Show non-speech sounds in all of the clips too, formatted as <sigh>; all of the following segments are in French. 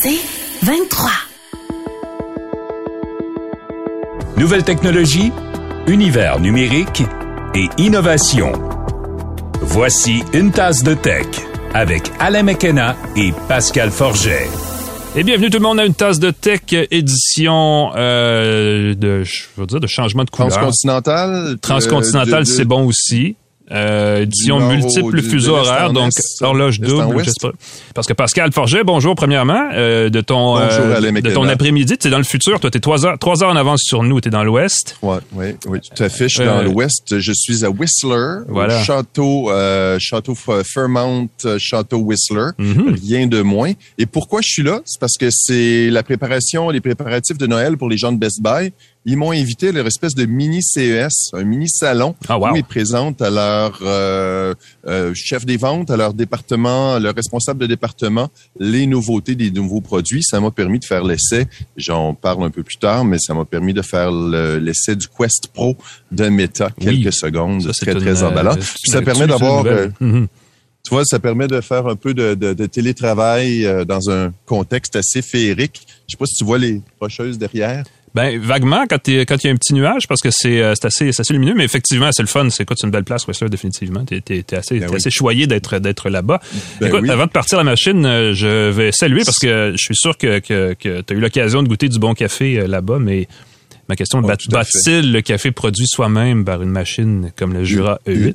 C'est 23. Nouvelle technologie, univers numérique et innovation. Voici une tasse de tech avec Alain McKenna et Pascal Forget. Et bienvenue tout le monde à une tasse de tech édition euh, de, je veux dire, de changement de couleur. Transcontinental. Transcontinental, c'est bon aussi. Euh, édition multiple fuseaux horaires, donc horloge double, je sais pas. Parce que Pascal Forget, bonjour premièrement, euh, de ton euh, de ton après-midi, tu es dans le futur, toi tu es trois heures, trois heures en avance sur nous, tu es dans l'ouest. Ouais, oui, oui, tout à fait, je suis dans l'ouest, je suis à Whistler, voilà. château château Fairmount, château Whistler, mhm. rien de moins. Et pourquoi je suis là? C'est parce que c'est la préparation, les préparatifs de Noël pour les gens de Best Buy ils m'ont invité à leur espèce de mini CES, un mini salon ah, où ils présentent à leur euh, euh, chef des ventes, à leur département, leur responsable de département, les nouveautés des nouveaux produits. Ça m'a permis de faire l'essai. J'en parle un peu plus tard, mais ça m'a permis de faire l'essai du Quest Pro de Meta, quelques secondes, ça, très très emballant. Euh, Puis ça permet d'avoir mm-hmm. tu vois, ça permet de faire un peu de, de, de télétravail dans un contexte assez féerique. Je sais pas si tu vois les rocheuses derrière. Ben vaguement quand il y a un petit nuage parce que c'est euh, assez assez lumineux mais effectivement c'est le fun. C'est une belle place Whistler définitivement. T'es es, assez ben assez choyé d'être là-bas. Ben Écoute avant de partir la machine euh, je vais saluer parce que je suis sûr que que, que tu as eu l'occasion de goûter du bon café euh, là-bas mais ma question est oh, bat-il le café produit soi-même par une machine comme le Jura E8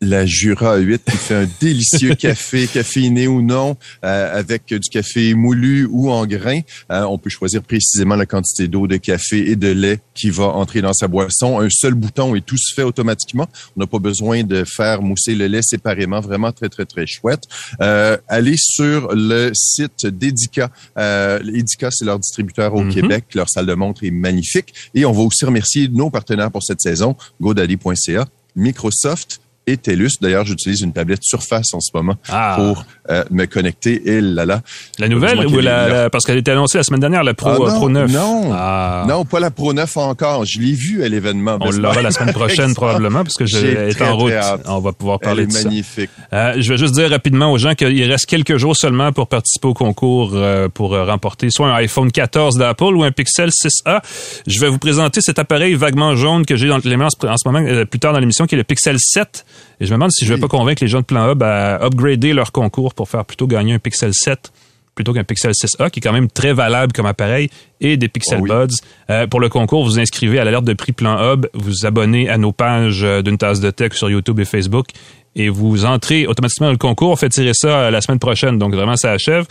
la Jura 8 qui fait un délicieux <laughs> café, caféiné ou non, euh, avec du café moulu ou en grains. Euh, on peut choisir précisément la quantité d'eau, de café et de lait qui va entrer dans sa boisson. Un seul bouton et tout se fait automatiquement. On n'a pas besoin de faire mousser le lait séparément. Vraiment très, très, très chouette. Euh, allez sur le site d'Edica. Euh, Edica, c'est leur distributeur au mm-hmm. Québec. Leur salle de montre est magnifique. Et on va aussi remercier nos partenaires pour cette saison, godaddy.ca, Microsoft, et TELUS. D'ailleurs, j'utilise une tablette Surface en ce moment ah. pour euh, me connecter. Et là là. La nouvelle ou la, parce qu'elle était annoncée la semaine dernière, la Pro, ah, non, Pro 9. Non, ah. non, pas la Pro 9 encore. Je l'ai vue à l'événement. On l'aura la semaine <laughs> prochaine probablement parce que j'ai été en route. On va pouvoir parler de ça. magnifique. Euh, je vais juste dire rapidement aux gens qu'il reste quelques jours seulement pour participer au concours euh, pour remporter soit un iPhone 14 d'Apple ou un Pixel 6a. Je vais vous présenter cet appareil vaguement jaune que j'ai dans les mains en ce moment plus tard dans l'émission qui est le Pixel 7. Et je me demande si je vais pas convaincre les gens de Plan Hub à upgrader leur concours pour faire plutôt gagner un Pixel 7 plutôt qu'un Pixel 6a, qui est quand même très valable comme appareil, et des Pixel oh Buds. Euh, pour le concours, vous inscrivez à l'alerte de prix Plan Hub, vous abonnez à nos pages euh, d'une tasse de tech sur YouTube et Facebook, et vous entrez automatiquement dans le concours. On fait tirer ça euh, la semaine prochaine, donc vraiment ça achève.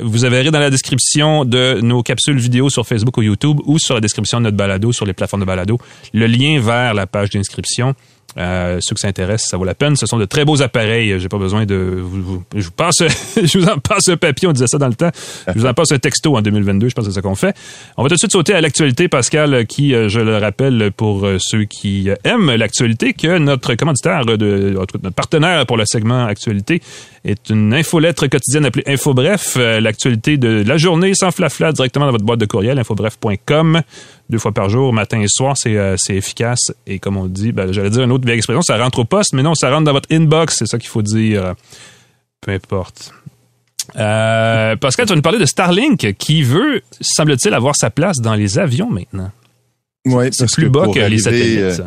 vous verrez dans la description de nos capsules vidéo sur Facebook ou YouTube ou sur la description de notre balado sur les plateformes de balado le lien vers la page d'inscription. Euh, ceux qui s'intéressent, ça vaut la peine. Ce sont de très beaux appareils. J'ai pas besoin de vous, je vous passe <laughs> je vous en passe un papier, on disait ça dans le temps. Je vous en passe un texto en 2022, je pense que c'est ça qu'on fait. On va tout de suite sauter à l'actualité, Pascal, qui, euh, je le rappelle pour euh, ceux qui aiment l'actualité, que notre commanditaire, de, notre partenaire pour le segment actualité est une infolettre quotidienne appelée InfoBref, l'actualité de la journée sans flafla directement dans votre boîte de courriel, infobref.com deux fois par jour, matin et soir, c'est euh, efficace. Et comme on dit, ben, j'allais dire une autre vieille expression, ça rentre au poste, mais non, ça rentre dans votre inbox, c'est ça qu'il faut dire. Peu importe. Euh, Pascal, tu vas nous parler de Starlink qui veut, semble-t-il, avoir sa place dans les avions maintenant. Oui, c'est plus bas que les satellites.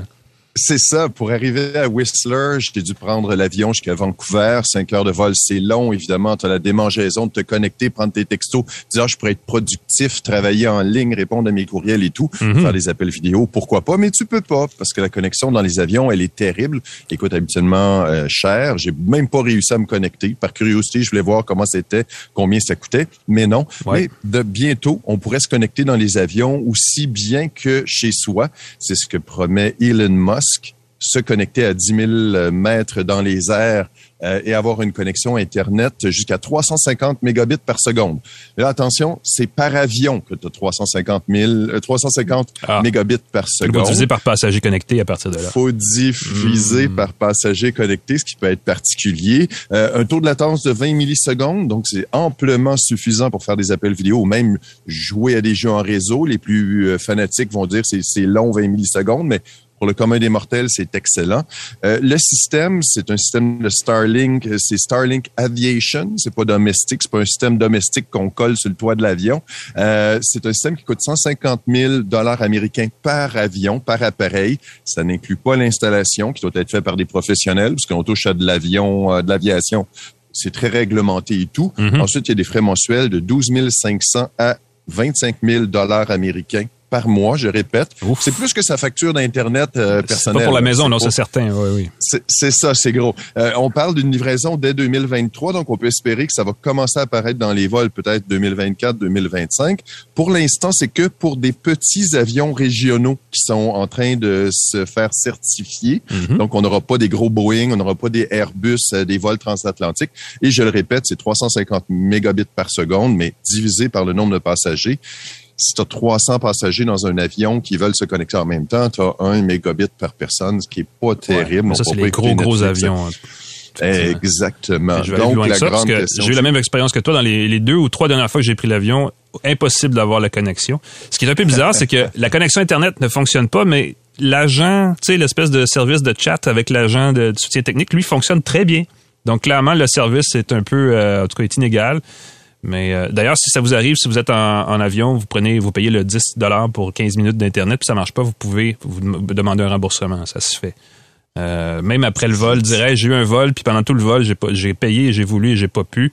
C'est ça. Pour arriver à Whistler, j'ai dû prendre l'avion jusqu'à Vancouver. Cinq heures de vol, c'est long, évidemment. Tu as la démangeaison de te connecter, prendre tes textos, dire ah, je pourrais être productif, travailler en ligne, répondre à mes courriels et tout, mhm. faire des appels vidéo, pourquoi pas? Mais tu peux pas parce que la connexion dans les avions, elle est terrible. Écoute, habituellement euh, cher. J'ai même pas réussi à me connecter. Par curiosité, je voulais voir comment c'était, combien ça coûtait. Mais non. Mais de bientôt, on pourrait se connecter dans les avions aussi bien que chez soi. C'est ce que promet Elon Musk se connecter à 10 000 mètres dans les airs euh, et avoir une connexion Internet jusqu'à 350 mégabits par seconde. là, attention, c'est par avion que tu as 350, 000, 350 mégabits par seconde. Faut diffuser par passager connecté à partir de là. faut diffuser hmm. par passager connecté, ce qui peut être particulier. Euh, un taux de latence de 20 millisecondes, donc c'est amplement suffisant pour faire des appels vidéo ou même jouer à des jeux en réseau. Les plus euh, fanatiques vont dire c'est long 20 millisecondes, mais Pour le commun des mortels, c'est excellent. Euh, le système, c'est un système de Starlink, c'est Starlink Aviation, c'est pas domestique, c'est pas un système domestique qu'on colle sur le toit de l'avion. Euh, c'est un système qui coûte 150 000 dollars américains par avion, par appareil. Ça n'inclut pas l'installation qui doit être faite par des professionnels, parce qu'on touche à de l'avion, euh, de l'aviation c'est très réglementé et tout. Mhm. Ensuite, il y a des frais mensuels de 12 500 à 25 000 dollars américains par mois, je répète. C'est plus que sa facture d'Internet euh, personnelle. Pas pour la maison, non, c'est certain. Oui, oui. C'est ça, c'est gros. Euh, on parle d'une livraison dès 2023, donc on peut espérer que ça va commencer à apparaître dans les vols peut-être 2024-2025. Pour l'instant, c'est que pour des petits avions régionaux qui sont en train de se faire certifier. Mhm. Donc, on n'aura pas des gros Boeing, on n'aura pas des Airbus, euh, des vols transatlantiques. Et je le répète, c'est 350 mégabits par seconde, mais divisé par le nombre de passagers si tu as 300 passagers dans un avion qui veulent se connecter en même temps, tu as un mégabit par personne, ce qui est pas terrible. Ouais, ça, c'est les gros, gros avions. Hein. Exactement. Donc, la grande question. J'ai eu la même expérience que toi dans les, les, deux ou trois dernières fois que j'ai pris l'avion. Impossible d'avoir la connexion. Ce qui est un peu bizarre, c'est que la connexion Internet ne fonctionne pas, mais l'agent, tu sais, l'espèce de service de chat avec l'agent de, soutien technique, lui, fonctionne très bien. Donc, clairement, le service est un peu, euh, en tout cas, est inégal. Mais euh, d'ailleurs, si ça vous arrive, si vous êtes en, avion, vous prenez, vous payez le 10 pour 15 minutes d'internet, puis ça marche pas, vous pouvez vous demander un remboursement, ça se fait. Euh, même après le vol, dirais j'ai eu un vol, puis pendant tout le vol, j'ai payé, j'ai voulu et j'ai pas pu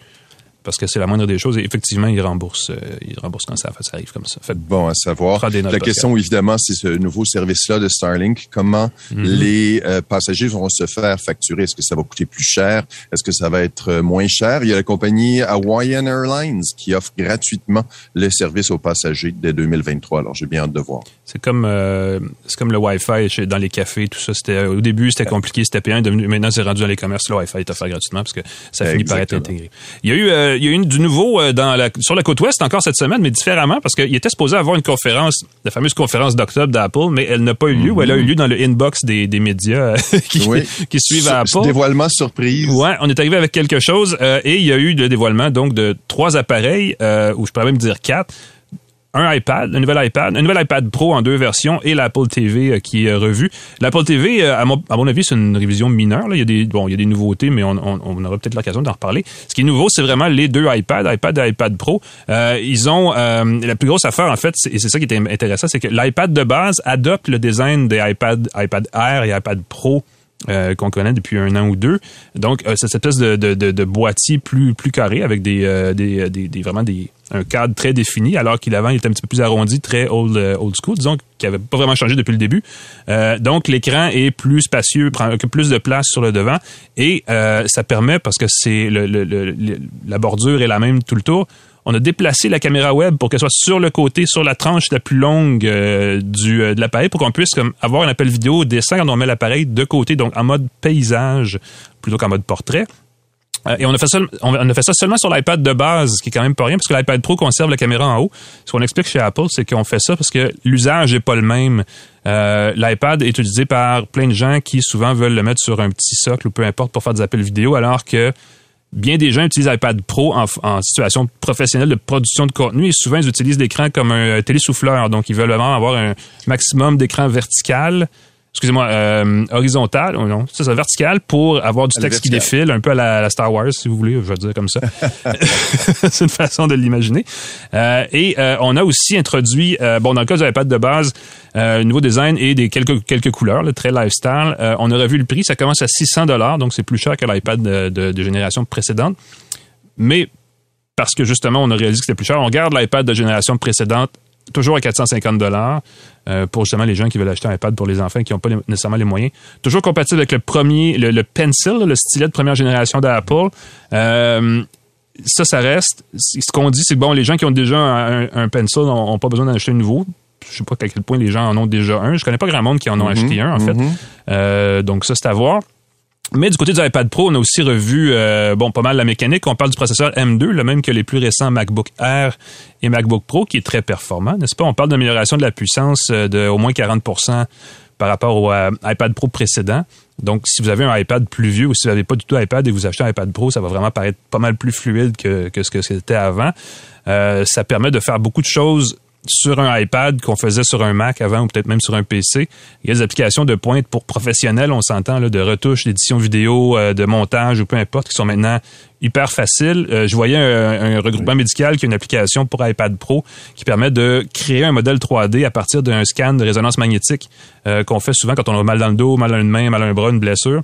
parce que c'est la moindre des choses. Et effectivement, ils remboursent, euh, ils remboursent quand ça, ça arrive comme ça. Fait bon à savoir. La question, évidemment, c'est ce nouveau service-là de Starlink. Comment mm-hmm. les euh, passagers vont se faire facturer? Est-ce que ça va coûter plus cher? Est-ce que ça va être euh, moins cher? Il y a la compagnie Hawaiian Airlines qui offre gratuitement le service aux passagers dès 2023. Alors, j'ai bien hâte de voir. C'est comme, euh, c'est comme le Wi-Fi dans les cafés, tout ça. C'était, au début, c'était compliqué, c'était payant. Maintenant, c'est rendu dans les commerces. Le Wi-Fi est offert gratuitement parce que ça finit par être intégré. Il y a eu, il y a eu du nouveau euh, dans la, sur la côte ouest encore cette semaine, mais différemment parce qu'il était supposé avoir une conférence, la fameuse conférence d'octobre d'Apple, mais elle n'a pas eu lieu ou elle a eu lieu dans le inbox des, des médias euh, <laughs> qui, qui, suivent Apple. Dévoilement surprise. Ouais, on est arrivé avec quelque chose euh, et il y a eu le dévoilement donc de trois appareils, ou je pourrais même dire quatre un iPad, un nouvel iPad, un nouvel iPad Pro en deux versions et l'Apple TV euh, qui est revu. L'Apple TV, euh, à mon, avis, c'est une révision mineure. Là. Il y a des bon, il y a des nouveautés, mais on, on, aura peut-être l'occasion d'en reparler. Ce qui est nouveau, c'est vraiment les deux iPads, iPad et iPad Pro. Euh, ils ont la plus grosse affaire en fait, et c'est ça qui est intéressant, c'est que l'iPad de base adopte le design des iPad, iPad Air et iPad Pro euh, qu'on connaît depuis un an ou deux. Donc, euh, c'est cette espèce de, de, boîtier plus plus carré avec des, euh, des, vraiment des un cadre très défini, alors qu'il avant il était un petit peu plus arrondi, très old old school, disons, qui avait pas vraiment changé depuis le début. donc, l'écran est plus spacieux, prend plus de place sur le devant, et ça permet parce que c'est la bordure est la même tout le tour on a déplacé la caméra web pour qu'elle soit sur le côté, sur la tranche la plus longue euh, euh, de l'appareil, pour qu'on puisse avoir un appel vidéo dessin quand on met l'appareil de côté, donc en mode paysage plutôt qu'en mode portrait. Euh, et on a, fait ça, seulement sur l'iPad de base, ce qui est quand même pas rien, parce l'iPad Pro conserve la caméra en haut. Ce qu'on explique chez Apple, c'est qu'on fait ça parce que l'usage est pas le même. L'iPad est utilisé par plein de gens qui souvent veulent le mettre sur un petit socle ou peu importe pour faire des appels vidéo, alors que bien des gens utilisent iPad Pro en, situation professionnelle de production de contenu et souvent ils utilisent l'écran comme un télésouffleur. Donc, ils veulent vraiment avoir un maximum d'écran vertical excusez-moi, euh, horizontale, ou non, c'est ça, verticale pour avoir du texte qui défile, un peu à la, Star Wars, si vous voulez, je vais dire comme ça. <laughs> <laughs> c'est une façon de l'imaginer. Euh, et euh, on a aussi introduit, euh, bon, dans le cas de l'iPad de base, un nouveau design et des quelques quelques couleurs, le très lifestyle. on a revu le prix, ça commence à 600 dollars, donc c'est plus cher que l'iPad de, de, de génération précédente. Mais parce que justement, on a réalisé que c'était plus cher. On garde l'iPad de génération précédente toujours à 450 dollars euh, pour justement les gens qui veulent acheter un iPad pour les enfants qui n'ont pas nécessairement les moyens. Toujours compatible avec le premier, le, Pencil, le stylet de première génération d'Apple. Euh, ça, ça reste. Ce qu'on dit, c'est que bon, les gens qui ont déjà un, Pencil n'ont pas besoin d'en acheter un nouveau. Je sais pas à quel point les gens en ont déjà un. Je connais pas grand monde qui en ont mm-hmm. acheté un, en fait. Mm-hmm. Euh, donc ça, c'est à voir. Mais du côté du iPad Pro, on a aussi revu euh, bon pas mal la mécanique. On parle du processeur M2, le même que les plus récents MacBook Air et MacBook Pro, qui est très performant, n'est-ce pas? On parle d'amélioration de la puissance euh, de au moins 40% par rapport au euh, iPad Pro précédent. Donc, si vous avez un iPad plus vieux ou si vous n'avez pas du tout iPad et vous achetez un iPad Pro, ça va vraiment paraître pas mal plus fluide que, que ce que c'était avant. ça permet de faire beaucoup de choses sur un iPad qu'on faisait sur un Mac avant ou peut-être même sur un PC. Il y a des applications de pointe pour professionnels, on s'entend, de retouche, d'édition vidéo, euh, de montage ou peu importe, qui sont maintenant hyper faciles. Euh, je voyais un, regroupement médical qui a une application pour iPad Pro qui permet de créer un modèle 3D à partir d'un scan de résonance magnétique euh, qu'on fait souvent quand on a mal dans le dos, mal à une main, mal à un bras, une blessure.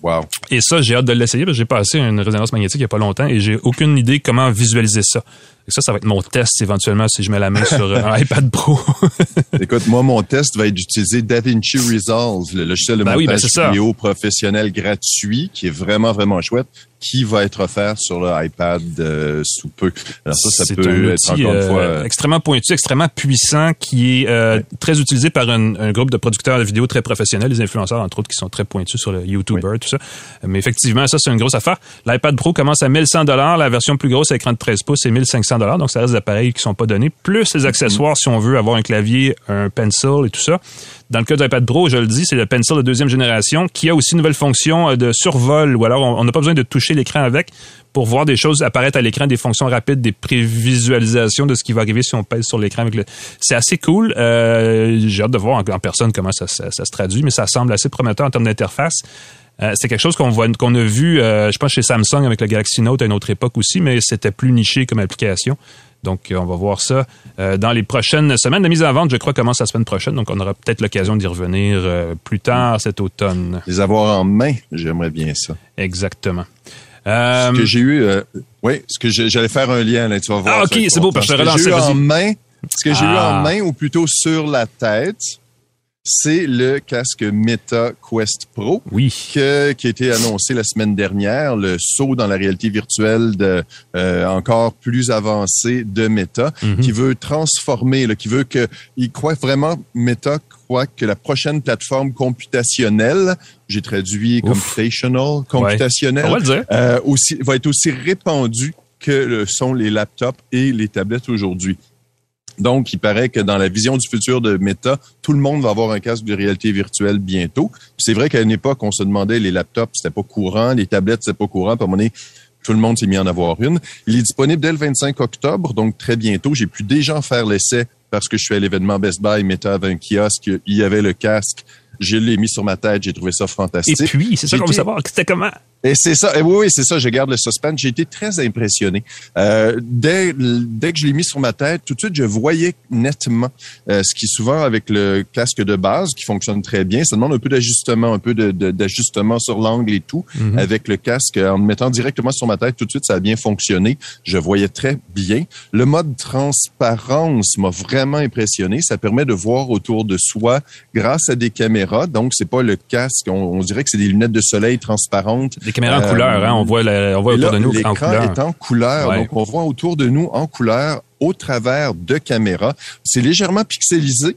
Wow. Et ça, j'ai hâte de l'essayer parce que j'ai passé une résonance magnétique il n'y a pas longtemps et j'ai aucune idée comment visualiser ça. Et ça, ça va être mon test éventuellement si je mets la main sur un iPad Pro. <laughs> Écoute, moi, mon test va être d'utiliser DaVinci Resolve, le logiciel de ben montage ben vidéo professionnel gratuit, qui est vraiment, vraiment chouette, qui va être offert sur l'iPad euh, sous peu. Alors ça, ça peut être encore une fois... Euh, extrêmement pointu, extrêmement puissant, qui est euh, très utilisé par un, groupe de producteurs de vidéos très professionnels, les influenceurs, entre autres, qui sont très pointus sur le YouTuber, tout ça. Mais effectivement, ça, c'est une grosse affaire. L'iPad Pro commence à 1100 La version plus grosse, écran de 13 pouces, c'est 1500 donc ça reste des appareils qui sont pas donnés, plus les accessoires si on veut avoir un clavier, un pencil et tout ça. Dans le cas de l'iPad Pro, je le dis, c'est le pencil de deuxième génération qui a aussi une nouvelle fonction euh, de survol, ou alors on n'a pas besoin de toucher l'écran avec pour voir des choses apparaître à l'écran, des fonctions rapides, des prévisualisations de ce qui va arriver si on pèse sur l'écran. avec le. C'est assez cool. Euh, j'ai hâte de voir en, personne comment ça, ça, se traduit, mais ça semble assez prometteur en termes d'interface. Euh, c'est quelque chose qu'on voit, qu'on a vu, euh, je pense chez Samsung avec le Galaxy Note à une autre époque aussi, mais c'était plus niché comme application. Donc, euh, on va voir ça dans les prochaines semaines. La mise en vente, je crois, commence la semaine prochaine. Donc, on aura peut-être l'occasion d'y revenir plus tard cet automne. Les avoir en main, j'aimerais bien ça. Exactement. ce que j'ai eu, oui, ce que j'allais faire un lien là, tu vas voir. Ah, ok, c'est beau, parce que je te relance. en main, ce que j'ai eu en ah. main, ou plutôt sur la tête, c'est le casque Meta Quest Pro oui. qui a été annoncé la semaine dernière, le saut dans la réalité virtuelle de euh, encore plus avancé de Meta, mhm. qui veut transformer, qui veut que, il croit vraiment, Meta croit que la prochaine plateforme computationnelle, j'ai traduit computational, computationnel, va, euh, aussi, va être aussi répandue que le sont les laptops et les tablettes aujourd'hui. Donc, il paraît que dans la vision du futur de Meta, tout le monde va avoir un casque de réalité virtuelle bientôt. C'est vrai qu'à une époque, on se demandait les laptops, c'était pas courant, les tablettes, c'était pas courant. Puis à un moment donné, tout le monde s'est mis à en avoir une. Il est disponible dès le 25 octobre, donc très bientôt. J'ai pu déjà faire l'essai parce que je suis à l'événement Best Buy. Meta avait un kiosque, il y avait le casque. Je l'ai mis sur ma tête, j'ai trouvé ça fantastique. Et puis, c'est ça qu'on veut savoir, c'était comment? Et c'est ça. Et oui, oui, c'est ça. Je garde le suspense. J'ai été très impressionné. Euh, dès, dès que je l'ai mis sur ma tête, tout de suite, je voyais nettement euh, ce qui souvent avec le casque de base qui fonctionne très bien. Ça demande un peu d'ajustement, un peu d'ajustement sur l'angle et tout. Mhm. Avec le casque, en me mettant directement sur ma tête, tout de suite, ça a bien fonctionné. Je voyais très bien. Le mode transparence m'a vraiment impressionné. Ça permet de voir autour de soi grâce à des caméras. Donc, c'est pas le casque. On, dirait que c'est des lunettes de soleil transparentes. Des caméras en couleur, hein? on voit, on voit autour de nous en couleur. est en couleur, donc on voit autour de nous en couleur au travers de caméras. C'est légèrement pixelisé,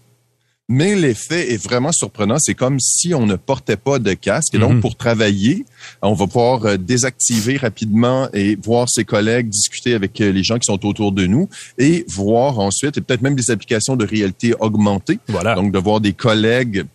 mais l'effet est vraiment surprenant. C'est comme si on ne portait pas de casque. Et donc, mhm. pour travailler, on va pouvoir euh, désactiver rapidement et voir ses collègues discuter avec euh, les gens qui sont autour de nous et voir ensuite, et peut-être même des applications de réalité augmentée. Voilà. Donc, de voir des collègues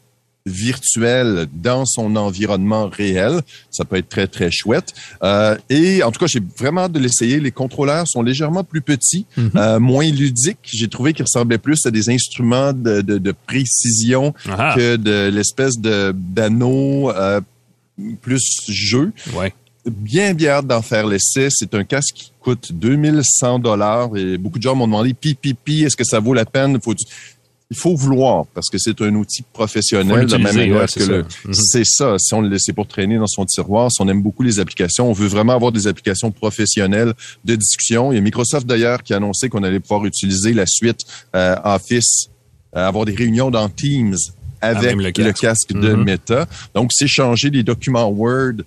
virtuel dans son environnement réel. Ça peut être très, très chouette. Euh, et en tout cas, j'ai vraiment hâte de l'essayer. Les contrôleurs sont légèrement plus petits, mhm. euh, moins ludiques. J'ai trouvé qu'ils ressemblaient plus à des instruments de, de, de précision ah. que de l'espèce de d'anneau euh, plus jeu. Ouais. Bien, bien hâte d'en faire l'essai. C'est un casque qui coûte 2100 dollars et beaucoup de gens m'ont demandé, pi, pi, pi, est-ce que ça vaut la peine? Faut il faut vouloir parce que c'est un outil professionnel de même manière que le mhm. c'est ça si on le laisse pour traîner dans son tiroir si on aime beaucoup les applications on veut vraiment avoir des applications professionnelles de discussion il y a Microsoft d'ailleurs qui a annoncé qu'on allait pouvoir utiliser la suite euh, Office euh, avoir des réunions dans Teams avec le casque, de mhm. Meta donc c'est changer des documents Word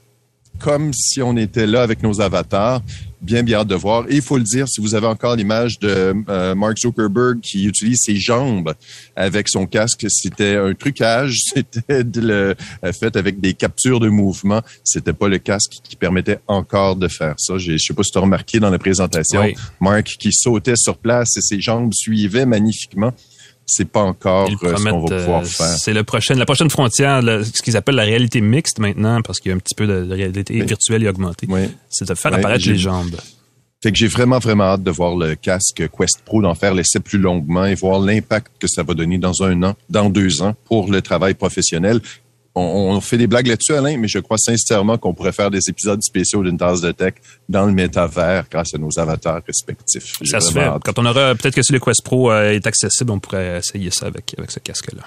comme si on était là avec nos avatars. Bien, bien hâte de voir. Et il faut le dire, si vous avez encore l'image de euh, Mark Zuckerberg qui utilise ses jambes avec son casque, c'était un trucage, <laughs> c'était le, euh, fait avec des captures de mouvement. C'était pas le casque qui permettait encore de faire ça. Je sais pas si tu as remarqué dans la présentation, Mark qui sautait sur place et ses jambes suivaient magnifiquement c'est pas encore euh, ce qu'on va pouvoir euh, faire. C'est le prochain, la prochaine frontière, ce qu'ils appellent la réalité mixte maintenant, parce qu'il y a un petit peu de réalité virtuelle et augmentée. C'est de faire apparaître les jambes. Fait que j'ai vraiment, vraiment hâte de voir le casque Quest Pro, d'en faire l'essai plus longuement et voir l'impact que ça va donner dans un an, dans deux ans pour le travail professionnel. On, fait des blagues là-dessus, Alain, mais je crois sincèrement qu'on pourrait faire des épisodes spéciaux d'une tasse de tech dans le métavers grâce à nos avatars respectifs. Ça se fait. Quand on aura, peut-être que si le Quest Pro euh, est accessible, on pourrait essayer ça avec, avec ce casque-là.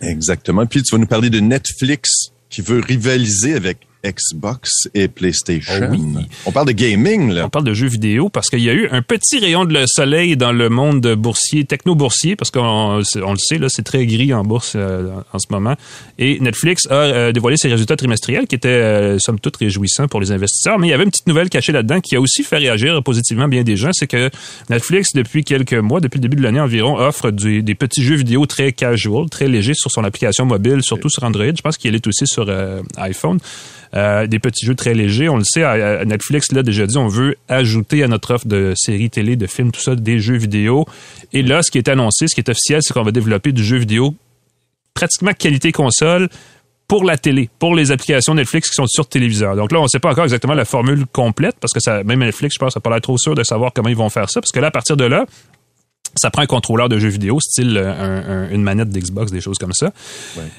Exactement. Puis tu vas nous parler de Netflix qui veut rivaliser avec Xbox et PlayStation. Oh oui. On parle de gaming, là. On parle de jeux vidéo parce qu'il y a eu un petit rayon de soleil dans le monde boursier, techno-boursier, parce qu'on le sait, là, c'est très gris en bourse euh, en ce moment. Et Netflix a euh, dévoilé ses résultats trimestriels qui étaient, euh, somme toute, réjouissants pour les investisseurs. Mais il y avait une petite nouvelle cachée là-dedans qui a aussi fait réagir positivement bien des gens. C'est que Netflix, depuis quelques mois, depuis le début de l'année environ, offre des petits jeux vidéo très casual, très légers sur son application mobile, surtout sur Android. Je pense qu'il est aussi sur iPhone. Euh, des petits jeux très légers. On le sait, Netflix l'a déjà dit, on veut ajouter à notre offre de séries télé, de films, tout ça, des jeux vidéo. Et là, ce qui est annoncé, ce qui est officiel, c'est qu'on va développer du jeu vidéo pratiquement qualité console pour la télé, pour les applications Netflix qui sont sur téléviseur. Donc là, on ne sait pas encore exactement la formule complète parce que même Netflix, je pense, n'a pas l'air trop sûr de savoir comment ils vont faire ça. Parce que là, à partir de là, ça prend un contrôleur de jeux vidéo, style euh, une manette d'Xbox, des choses comme ça.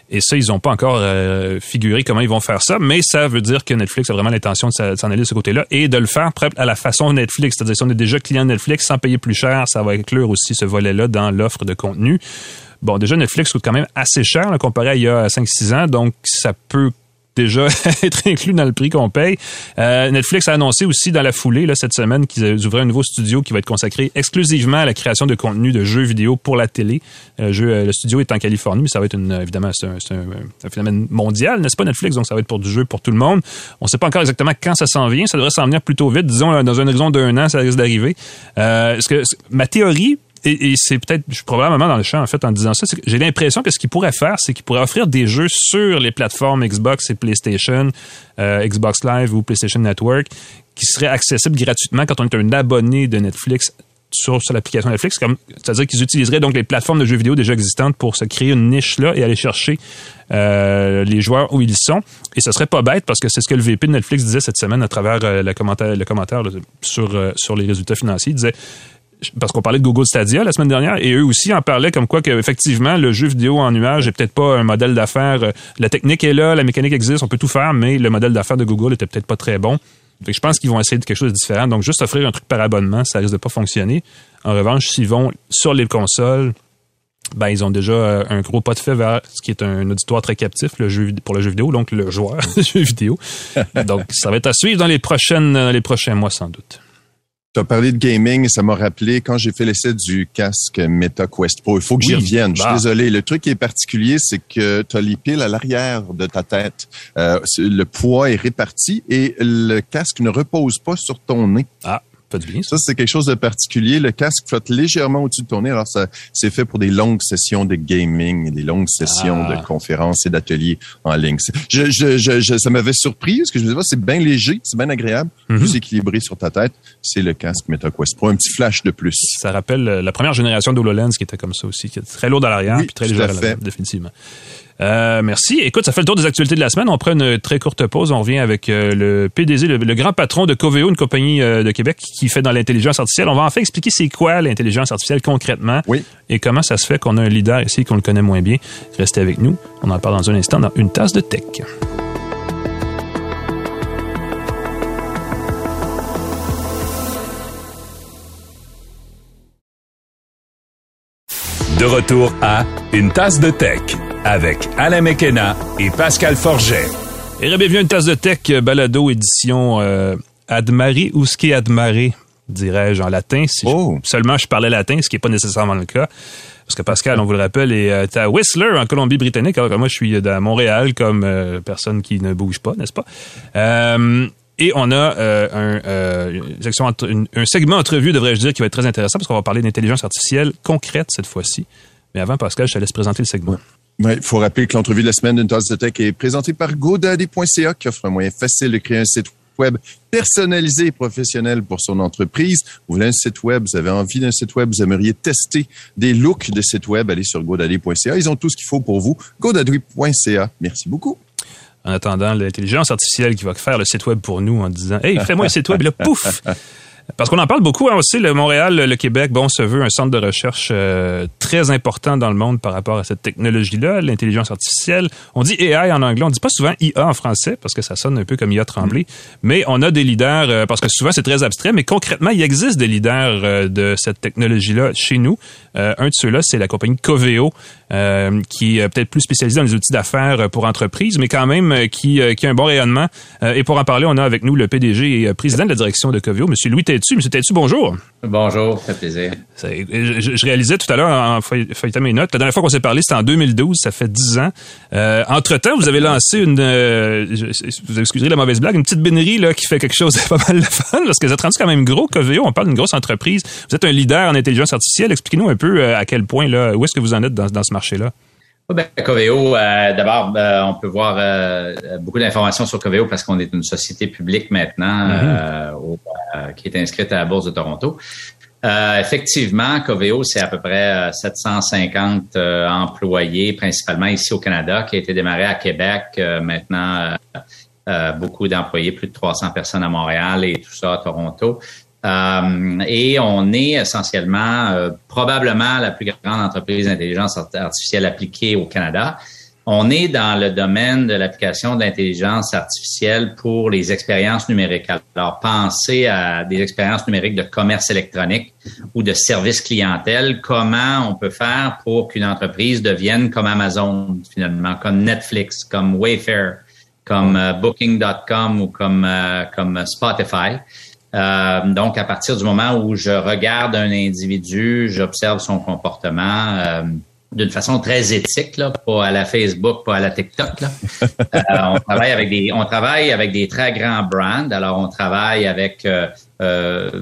Et ça, ils n'ont pas encore euh, figuré comment ils vont faire ça, mais ça veut dire que Netflix a vraiment l'intention de s'en aller de ce côté-là et de le faire à la façon Netflix. C'est-à-dire, si on est déjà client Netflix sans payer plus cher, ça va inclure aussi ce volet-là dans l'offre de contenu. Bon, déjà, Netflix coûte quand même assez cher comparé à il y a 5-6 ans, donc ça peut déjà <laughs> être inclus dans le prix qu'on paye. Euh, Netflix a annoncé aussi dans la foulée cette semaine qu'ils ouvraient un nouveau studio qui va être consacré exclusivement à la création de contenu de jeux vidéo pour la télé. Euh, euh, le studio est en Californie, mais ça va être évidemment un, phénomène mondial, n'est-ce pas Netflix? Donc ça va être pour du jeu pour tout le monde. On ne sait pas encore exactement quand ça s'en vient. Ça devrait s'en venir plutôt vite, disons dans un horizon d'un an, ça risque d'arriver. Euh, ma théorie et, c'est peut-être, je suis probablement dans le champ en fait en disant ça, j'ai l'impression que ce qu'il pourrait faire, c'est qu'il pourrait offrir des jeux sur les plateformes Xbox et PlayStation, euh, Xbox Live ou PlayStation Network, qui seraient accessibles gratuitement quand on est un abonné de Netflix sur, l'application Netflix, c'est-à-dire qu'ils utiliseraient donc les plateformes de jeux vidéo déjà existantes pour se créer une niche là et aller chercher euh, les joueurs où ils sont. Et ce serait pas bête parce que c'est ce que le VP de Netflix disait cette semaine à travers euh, le commentaire, le commentaire sur sur les résultats financiers. Il disait parce qu'on parlait de Google Stadia la semaine dernière, et eux aussi en parlaient comme quoi qu'effectivement, le jeu vidéo en nuage est peut-être pas un modèle d'affaires. Euh, la technique est là, la mécanique existe, on peut tout faire, mais le modèle d'affaires de Google était peut-être pas très bon. je pense qu'ils vont essayer de quelque chose de différent. Donc, juste offrir un truc par abonnement, ça risque de pas fonctionner. En revanche, s'ils vont sur les consoles, ben, ils ont déjà euh, un gros pas de fait vers ce qui est un auditoire très captif le jeu, pour le jeu vidéo, donc le joueur <laughs> de jeu vidéo. <laughs> donc, ça va être à suivre dans les prochaines, dans les prochains mois, sans doute. Tu as parlé de gaming et ça m'a rappelé quand j'ai fait l'essai du casque Meta Quest Pro. Il faut que j'y revienne. Je suis bah. désolé. Le truc qui est particulier, c'est que tu as les piles à l'arrière de ta tête. Euh, le poids est réparti et le casque ne repose pas sur ton nez. Ah. Ça, c'est quelque chose de particulier. Le casque flotte légèrement au-dessus de ton nez. Alors, ça, c'est fait pour des longues sessions de gaming des longues sessions de ah. conférences et d'ateliers en ligne. Je, je, je, ça m'avait surpris parce que je me disais, c'est bien léger, c'est bien agréable, mm-hmm. plus équilibré sur ta tête. C'est le casque MetaQuest Pro. Un petit flash de plus. Ça rappelle la première génération d'HoloLens qui était comme ça aussi, qui était très lourde à l'arrière puis très léger à l'arrière, définitivement. Euh, merci. Écoute, ça fait le tour des actualités de la semaine. On prend une très courte pause. On revient avec euh, le PDG, le, grand patron de Coveo, une compagnie euh, de Québec qui fait dans l'intelligence artificielle. On va enfin expliquer c'est quoi l'intelligence artificielle concrètement oui. et comment ça se fait qu'on a un leader ici qu'on le connaît moins bien. Restez avec nous. On en parle dans un instant dans une tasse de tech. De retour à Une tasse de tech avec Alain Mekena et Pascal Forget. Et bienvenue à Une tasse de tech, balado édition euh, Admari ou ce qui admaré, dirais-je en latin. Si oh. seulement je parlais latin, ce qui n'est pas nécessairement le cas. Parce que Pascal, on vous le rappelle, est euh, à Whistler, en Colombie-Britannique, alors que moi, je suis à Montréal comme euh, personne qui ne bouge pas, n'est-ce pas? Euh, et on a euh, un, un, segment entrevue, devrais-je dire, qui va être très intéressant parce qu'on va parler d'intelligence artificielle concrète cette fois-ci. Mais avant, Pascal, je te laisse présenter le segment. Oui, il faut rappeler que l'entrevue de la semaine d'une tasse de tech est présentée par GoDaddy.ca qui offre un moyen facile de créer un site web personnalisé et professionnel pour son entreprise. Vous voulez un site web, vous avez envie d'un site web, vous aimeriez tester des looks de site web, allez sur GoDaddy.ca. Ils ont tout ce qu'il faut pour vous. GoDaddy.ca. Merci beaucoup en attendant l'intelligence artificielle qui va faire le site web pour nous en disant Hey, fais-moi un site web, là, pouf! <laughs> Parce qu'on en parle beaucoup hein, aussi, le Montréal, le Québec, bon, se veut un centre de recherche euh, très important dans le monde par rapport à cette technologie-là, l'intelligence artificielle. On dit AI en anglais, on dit pas souvent IA en français parce que ça sonne un peu comme IA tremblé, mais on a des leaders, euh, parce que souvent c'est très abstrait, mais concrètement, il existe des leaders euh, de cette technologie-là chez nous. un de ceux-là, c'est la compagnie Coveo, qui est peut-être plus spécialisée dans les outils d'affaires pour entreprises, mais quand même qui, a un bon rayonnement. et pour en parler, on a avec nous le PDG et président de la direction de Coveo, M. Louis Tétu. Monsieur Tétu, bonjour? Bonjour, ça fait plaisir. Je, réalisais tout à l'heure en feuilletant mes notes, la dernière fois qu'on s'est parlé, c'était en 2012, ça fait 10 ans. Euh, entre-temps, vous avez lancé une, euh, vous excuserez la mauvaise blague, une petite bénérie là, qui fait quelque chose de <laughs> pas mal de fun, parce que vous êtes rendu quand même gros, Coveo, on parle d'une grosse entreprise. Vous êtes un leader en intelligence artificielle. Expliquez-nous un peu euh, à quel point, là, où est-ce que vous en êtes dans, dans ce marché-là? Ben, Coveo, euh, d'abord, euh, on peut voir euh, beaucoup d'informations sur Coveo parce qu'on est une société publique maintenant mm-hmm. qui est inscrite à la Bourse de Toronto. effectivement, Coveo, c'est à peu près 750 employés, principalement ici au Canada, qui a été démarré à Québec. maintenant, beaucoup d'employés, plus de 300 personnes à Montréal et tout ça à Toronto. Euh, et on est essentiellement euh, probablement la plus grande entreprise d'intelligence artificielle appliquée au Canada. On est dans le domaine de l'application de l'intelligence artificielle pour les expériences numériques. Alors, pensez à des expériences numériques de commerce électronique ou de service clientèle. Comment on peut faire pour qu'une entreprise devienne comme Amazon, finalement, comme Netflix, comme Wayfair, comme euh, Booking.com ou comme, comme Spotify? Euh, donc, à partir du moment où je regarde un individu, j'observe son comportement euh, d'une façon très éthique, là, pas à la Facebook, pas à la TikTok. Là. <laughs> Euh, on travaille avec des, on travaille avec des très grands brands. Alors, on travaille avec euh,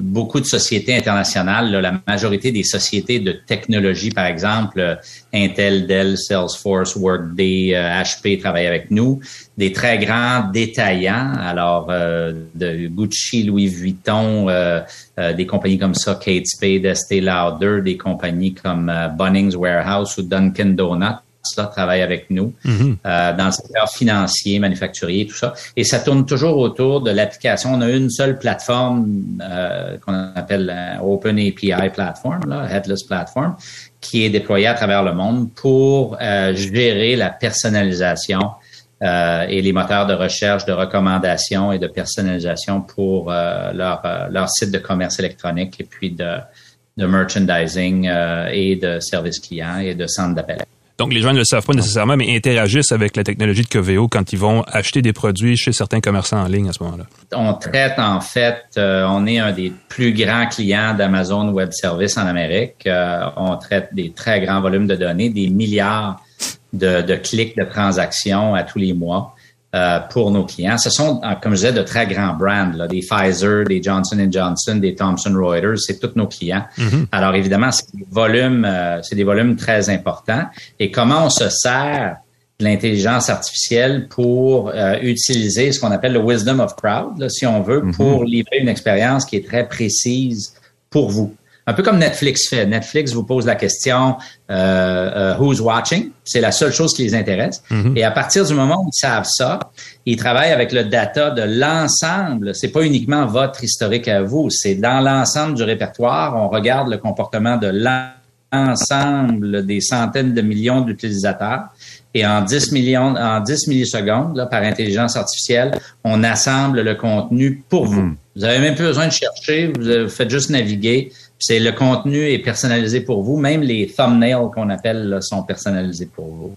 beaucoup de sociétés internationales, la majorité des sociétés de technologie, par exemple, euh, Intel, Dell, Salesforce, Workday, HP euh, travaillent avec nous. Des très grands détaillants, alors de Gucci, Louis Vuitton, des compagnies comme ça, Kate Spade, Estée Lauder, des compagnies comme Bunnings Warehouse ou Dunkin' Donuts travaille avec nous mhm. euh, dans le secteur financier, manufacturier, tout ça. Et ça tourne toujours autour de l'application. On a une seule plateforme euh, qu'on appelle Open API Platform, là, Headless Platform, qui est déployée à travers le monde pour euh, gérer la personnalisation et les moteurs de recherche, de recommandation et de personnalisation pour leur, leur site de commerce électronique et puis de, de merchandising et de service client et de centre d'appel. Donc, les gens ne le savent pas nécessairement, mais interagissent avec la technologie de Coveo quand ils vont acheter des produits chez certains commerçants en ligne à ce moment-là. On traite, en fait, euh, on est un des plus grands clients d'Amazon Web Services en Amérique. Euh, on traite des très grands volumes de données, des milliards de, de clics de transactions à tous les mois. Euh, pour nos clients. Ce sont, euh, comme je disais, de très grands brands, là, des Pfizer, des Johnson Johnson, des Thomson Reuters, c'est tous nos clients. Mm-hmm. Alors évidemment, c'est des volumes, euh, c'est des volumes très importants. Et comment on se sert de l'intelligence artificielle pour utiliser ce qu'on appelle le wisdom of crowd, si on veut, mm-hmm. pour livrer une expérience qui est très précise pour vous. Un peu comme Netflix fait. Netflix vous pose la question euh, euh, Who's watching? C'est la seule chose qui les intéresse. Mhm. Et à partir du moment où ils savent ça, ils travaillent avec le data de l'ensemble. C'est pas uniquement votre historique à vous, c'est dans l'ensemble du répertoire. On regarde le comportement de l'ensemble des centaines de millions d'utilisateurs. Et en 10 millions, en 10 millisecondes, là, par intelligence artificielle, on assemble le contenu pour vous. Mhm. Vous avez même plus besoin de chercher, vous faites juste naviguer c'est le contenu est personnalisé pour vous. Même les thumbnails qu'on appelle sont personnalisés pour vous.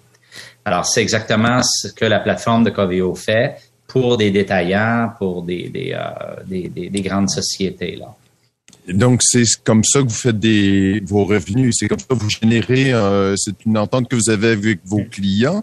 Alors, c'est exactement ce que la plateforme de Coveo fait pour des détaillants, pour des, euh, des, des, grandes sociétés. Donc, c'est comme ça que vous faites des, vos revenus. C'est comme ça que vous générez, euh, c'est une entente que vous avez avec vos clients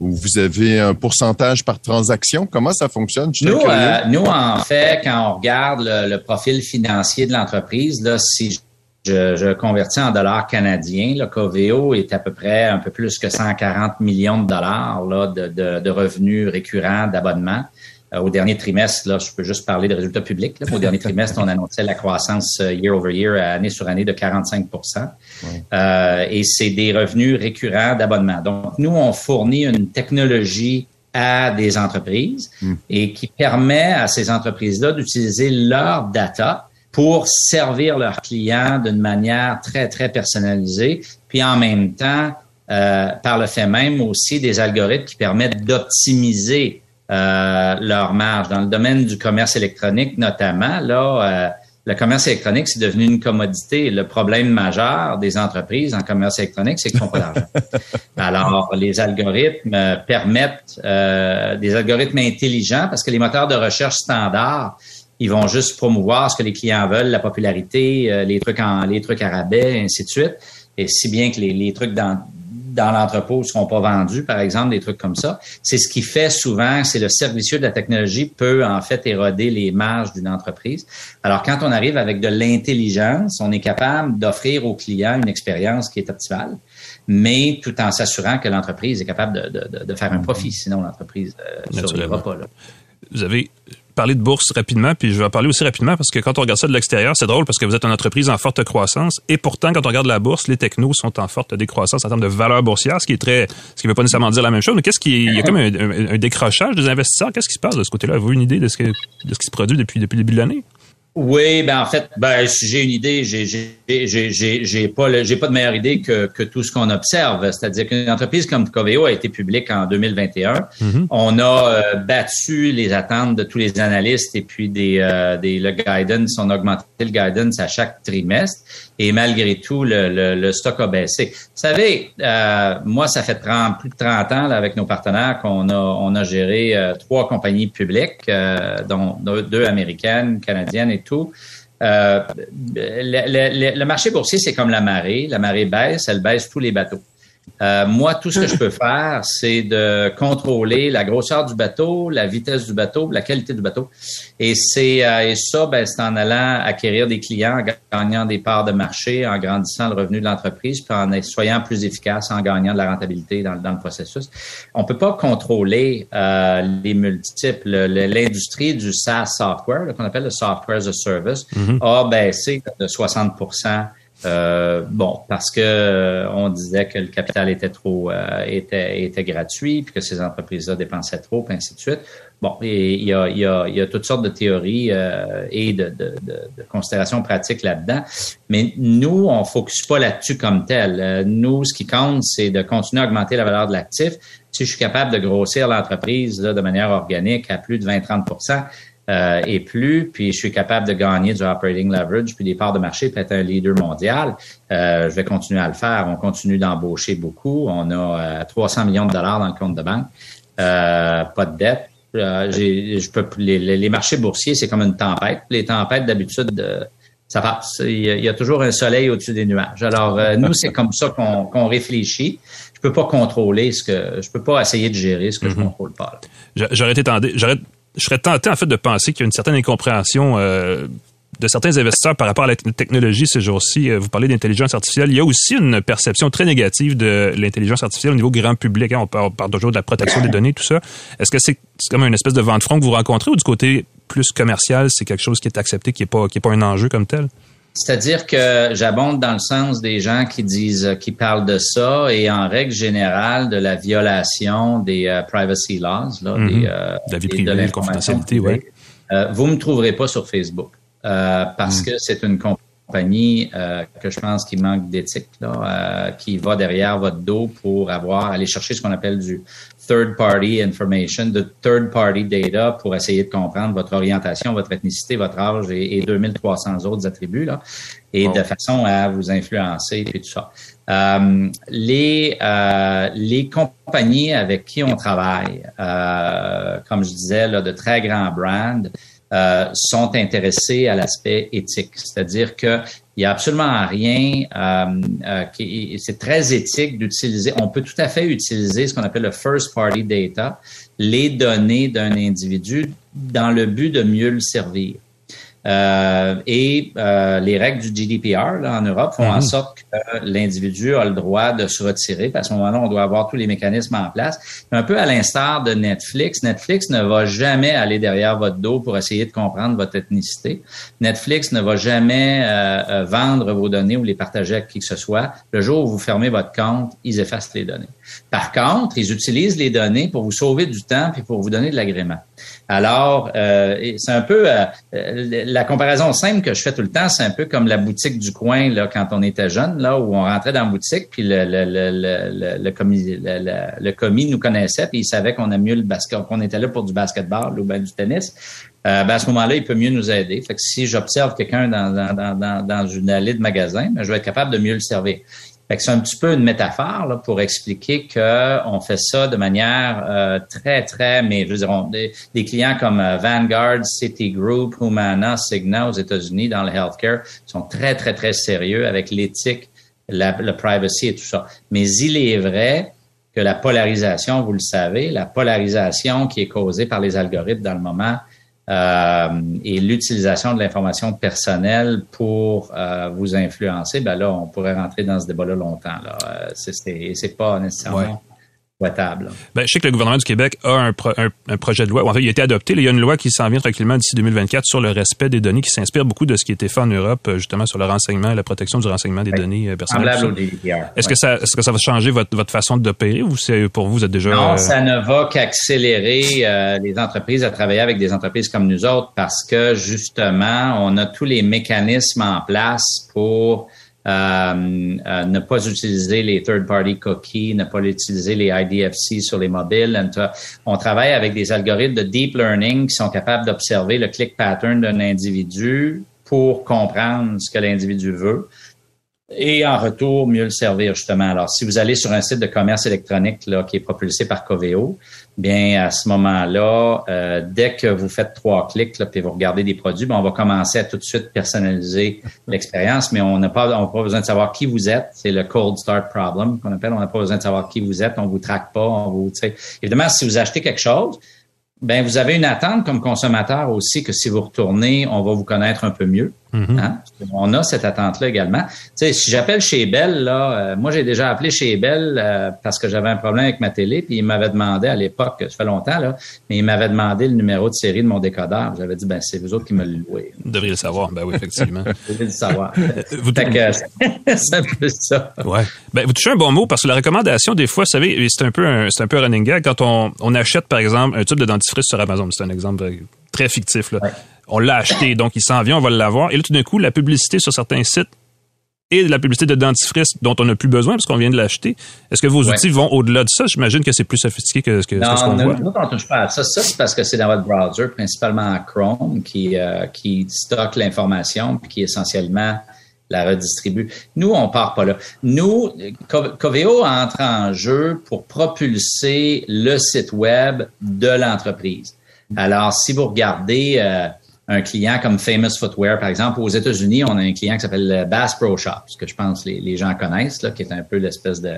ou vous avez un pourcentage par transaction? Comment ça fonctionne? Nous, euh, nous, en fait, quand on regarde le, profil financier de l'entreprise, là, si je, je, convertis en dollars canadiens, le Coveo est à peu près un peu plus que 140 millions de dollars là, de, de, de revenus récurrents d'abonnement. Euh, au dernier trimestre, là, je peux juste parler de résultats publics. Au dernier trimestre, on annonçait la croissance euh, year over year, année sur année, de 45% euh, Et c'est des revenus récurrents d'abonnement. Donc, nous, on fournit une technologie à des entreprises hmm. et qui permet à ces entreprises-là d'utiliser leur data pour servir leurs clients d'une manière très, très personnalisée, puis en même temps, euh, par le fait même aussi des algorithmes qui permettent d'optimiser euh, leur marge. Dans le domaine du commerce électronique notamment, là, euh, le commerce électronique, c'est devenu une commodité. Le problème majeur des entreprises en commerce électronique, c'est qu'ils n'ont pas d'argent. <laughs> Alors, les algorithmes permettent des algorithmes intelligents parce que les moteurs de recherche standards, ils vont juste promouvoir ce que les clients veulent, la popularité, les trucs en les trucs à rabais, ainsi de suite. Et si bien que les, les trucs dans, dans l'entrepôt ne seront pas vendus, par exemple, des trucs comme ça. C'est ce qui fait souvent, c'est le servicieux de la technologie peut en fait éroder les marges d'une entreprise. Alors, quand on arrive avec de l'intelligence, on est capable d'offrir aux clients une expérience qui est optimale, mais tout en s'assurant que l'entreprise est capable de, de, faire un profit. Sinon, l'entreprise ne survivra pas. Là. Vous avez parler de bourse rapidement, puis je vais en parler aussi rapidement parce que quand on regarde ça de l'extérieur, c'est drôle parce que vous êtes une entreprise en forte croissance et pourtant, quand on regarde la bourse, les technos sont en forte décroissance en termes de valeur boursière, ce qui est très, ce qui veut pas nécessairement dire la même chose. Mais qu'est-ce qui, il y a comme un, décrochage des investisseurs? Qu'est-ce qui se passe de ce côté-là? Avez-vous une idée de ce, de ce qui se produit depuis, depuis le début de l'année? Oui, ben en fait, ben j'ai une idée, j'ai j'ai j'ai pas j'ai pas de meilleure idée que, que tout ce qu'on observe, c'est-à-dire qu'une entreprise comme Coveo a été publique en 2021. Mm-hmm. On a euh, battu les attentes de tous les analystes et puis des euh, des le guidance, on a augmenté le guidance à chaque trimestre et malgré tout le, le, stock a baissé. Vous savez, euh, moi ça fait 30, plus de 30 ans là, avec nos partenaires qu'on a on a géré trois compagnies publiques dont deux américaines, canadiennes et tout. Euh, le, marché boursier, c'est comme la marée. La marée baisse, elle baisse tous les bateaux. Euh, moi, tout ce que je peux faire, c'est de contrôler la grosseur du bateau, la vitesse du bateau, la qualité du bateau. Et c'est euh, et ça, ben, c'est en allant acquérir des clients, en gagnant des parts de marché, en grandissant le revenu de l'entreprise, puis en soyant plus efficace, en gagnant de la rentabilité dans, dans le processus. On peut pas contrôler euh, les multiples. L'industrie du SaaS software, qu'on appelle le software as a service, mm-hmm. a baissé de 60 euh, bon, parce que euh, on disait que le capital était trop euh, était, était gratuit, puis que ces entreprises-là dépensaient trop, puis ainsi de suite. Bon, il y a, il y a, il y a toutes sortes de théories et de, de, de, considérations pratiques là-dedans. Mais nous, on ne focus pas là-dessus comme tel. nous, ce qui compte, c'est de continuer à augmenter la valeur de l'actif. Si je suis capable de grossir l'entreprise de manière organique à plus de 20-30 euh, et plus, puis je suis capable de gagner du operating leverage, puis des parts de marché, puis être un leader mondial, euh, je vais continuer à le faire. On continue d'embaucher beaucoup. On a 300 euh, millions de dollars dans le compte de banque, pas de dette. je peux, les, marchés boursiers, c'est comme une tempête. Les tempêtes, d'habitude, ça passe. Il y, a, toujours un soleil au-dessus des nuages. Alors, nous, c'est comme ça qu'on réfléchit. Je peux pas contrôler ce que, je peux pas essayer de gérer ce que je mm-hmm. contrôle pas. J'aurais été j'aurais je serais tenté en fait de penser qu'il y a une certaine incompréhension euh, de certains investisseurs par rapport à la technologie ces jours-ci. Euh, vous parlez d'intelligence artificielle. Il y a aussi une perception très négative de l'intelligence artificielle au niveau grand public. Hein. On parle, toujours de la protection des données, tout ça. Est-ce que c'est comme une espèce de vente front que vous rencontrez ou du côté plus commercial, c'est quelque chose qui est accepté, qui n'est pas, pas un enjeu comme tel? C'est-à-dire que j'abonde dans le sens des gens qui disent, qui parlent de ça et en règle générale de la violation des euh, privacy laws, là, des, mhm. euh, de la vie privée, de la confidentialité, oui. Euh, vous me trouverez pas sur Facebook euh, parce mhm. que c'est une compagnie que je pense qui manque d'éthique, qui va derrière votre dos pour avoir aller chercher ce qu'on appelle du third-party information, de third-party data pour essayer de comprendre votre orientation, votre ethnicité, votre âge et, 2300 autres attributs, là, et de façon à vous influencer et tout ça. Euh, les, euh, les compagnies avec qui on travaille, euh, comme je disais, là, de très grands brands, sont intéressés à l'aspect éthique. C'est-à-dire qu'il n'y a absolument rien euh, euh, qui c'est très éthique d'utiliser. On peut tout à fait utiliser ce qu'on appelle le first party data, les données d'un individu dans le but de mieux le servir. Euh, et euh, les règles du GDPR là, en Europe font en mhm. sorte que l'individu a le droit de se retirer. À ce moment-là, on doit avoir tous les mécanismes en place. Un peu à l'instar de Netflix, Netflix ne va jamais aller derrière votre dos pour essayer de comprendre votre ethnicité. Netflix ne va jamais euh, vendre vos données ou les partager avec qui que ce soit. Le jour où vous fermez votre compte, ils effacent les données. Par contre, ils utilisent les données pour vous sauver du temps et pour vous donner de l'agrément. Alors, euh, c'est un peu euh, la comparaison simple que je fais tout le temps, c'est un peu comme la boutique du coin là quand on était jeune, là où on rentrait dans la boutique, puis le, le, le, le, commis, le, commis nous connaissait, puis il savait qu'on a mieux le basket, qu'on était là pour du basketball ou bien du tennis. Euh, ben à ce moment-là, il peut mieux nous aider. Fait que si j'observe quelqu'un dans, dans, dans, dans, une allée de magasin, ben, je vais être capable de mieux le servir c'est un petit peu une métaphore là, pour expliquer qu'on fait ça de manière euh, très, très, mais je veux dire, des, clients comme euh, Vanguard, Citigroup, Humana, Cigna aux États-Unis dans le healthcare sont très, très, très sérieux avec l'éthique, la, le privacy et tout ça. Mais il est vrai que la polarisation, vous le savez, la polarisation qui est causée par les algorithmes dans le moment, euh, et l'utilisation de l'information personnelle pour euh, vous influencer, ben là, on pourrait rentrer dans ce débat-là longtemps. Là. Euh, c'est pas nécessairement ben, je sais que le gouvernement du Québec a un, un, projet de loi. En fait, il a été adopté. il y a une loi qui s'en vient tranquillement d'ici 2024 sur le respect des données qui s'inspire beaucoup de ce qui a été fait en Europe, euh, justement sur le renseignement, la protection du renseignement des données euh, personnelles. Est-ce que ça, est-ce que ça va changer votre, votre façon d'opérer ou c'est pour vous, vous êtes déjà Non, euh, ça ne va qu'accélérer les entreprises à travailler avec des entreprises comme nous autres parce que justement, on a tous les mécanismes en place pour ne pas utiliser les third-party cookies, ne pas utiliser les IDFC sur les mobiles. On travaille avec des algorithmes de deep learning qui sont capables d'observer le click pattern d'un individu pour comprendre ce que l'individu veut et en retour mieux le servir justement. Alors, si vous allez sur un site de commerce électronique là, qui est propulsé par Coveo, bien à ce moment-là, euh, dès que vous faites trois clics là, puis vous regardez des produits, bien, on va commencer à tout de suite personnaliser <laughs> l'expérience, mais on n'a pas, on n'a pas besoin de savoir qui vous êtes. C'est le cold start problem qu'on appelle. On n'a pas besoin de savoir qui vous êtes. On vous traque pas. On vous, évidemment, si vous achetez quelque chose, ben vous avez une attente comme consommateur aussi que si vous retournez, on va vous connaître un peu mieux. Mm-hmm. Hein? On a cette attente-là également. Tu sais, si j'appelle chez Bell, là, euh, moi j'ai déjà appelé chez Bell euh, parce que j'avais un problème avec ma télé, puis il m'avait demandé à l'époque, ça fait longtemps là, mais il m'avait demandé le numéro de série de mon décodeur. J'avais dit ben c'est vous autres qui me le louez. Vous devriez le savoir, ben oui effectivement. <laughs> vous devriez le savoir. vous <laughs> c'est un peu ça. Ouais. Ben vous touchez un bon mot parce que la recommandation des fois, vous savez, c'est un peu un, c'est un peu running gag quand on, on achète par exemple un tube de dentifrice sur Amazon, c'est un exemple très fictif là on l'a acheté, donc il s'en vient, on va l'avoir. Et là, tout d'un coup, la publicité sur certains sites et la publicité de dentifrice dont on n'a plus besoin parce qu'on vient de l'acheter. Est-ce que vos outils vont au-delà de ça? J'imagine que c'est plus sophistiqué que, que, non, ce qu'on voit. Non, on ne touche pas à ça. Ça, c'est parce que c'est dans votre browser, principalement Chrome, qui, euh, qui stocke l'information puis qui essentiellement la redistribue. Nous, on part pas là. Nous, Coveo entre en jeu pour propulser le site web de l'entreprise. Alors, si vous regardez... Euh, un client comme Famous Footwear, par exemple. Aux États-Unis, on a un client qui s'appelle Bass Pro Shop, ce que je pense les, les gens connaissent, là, qui est un peu l'espèce de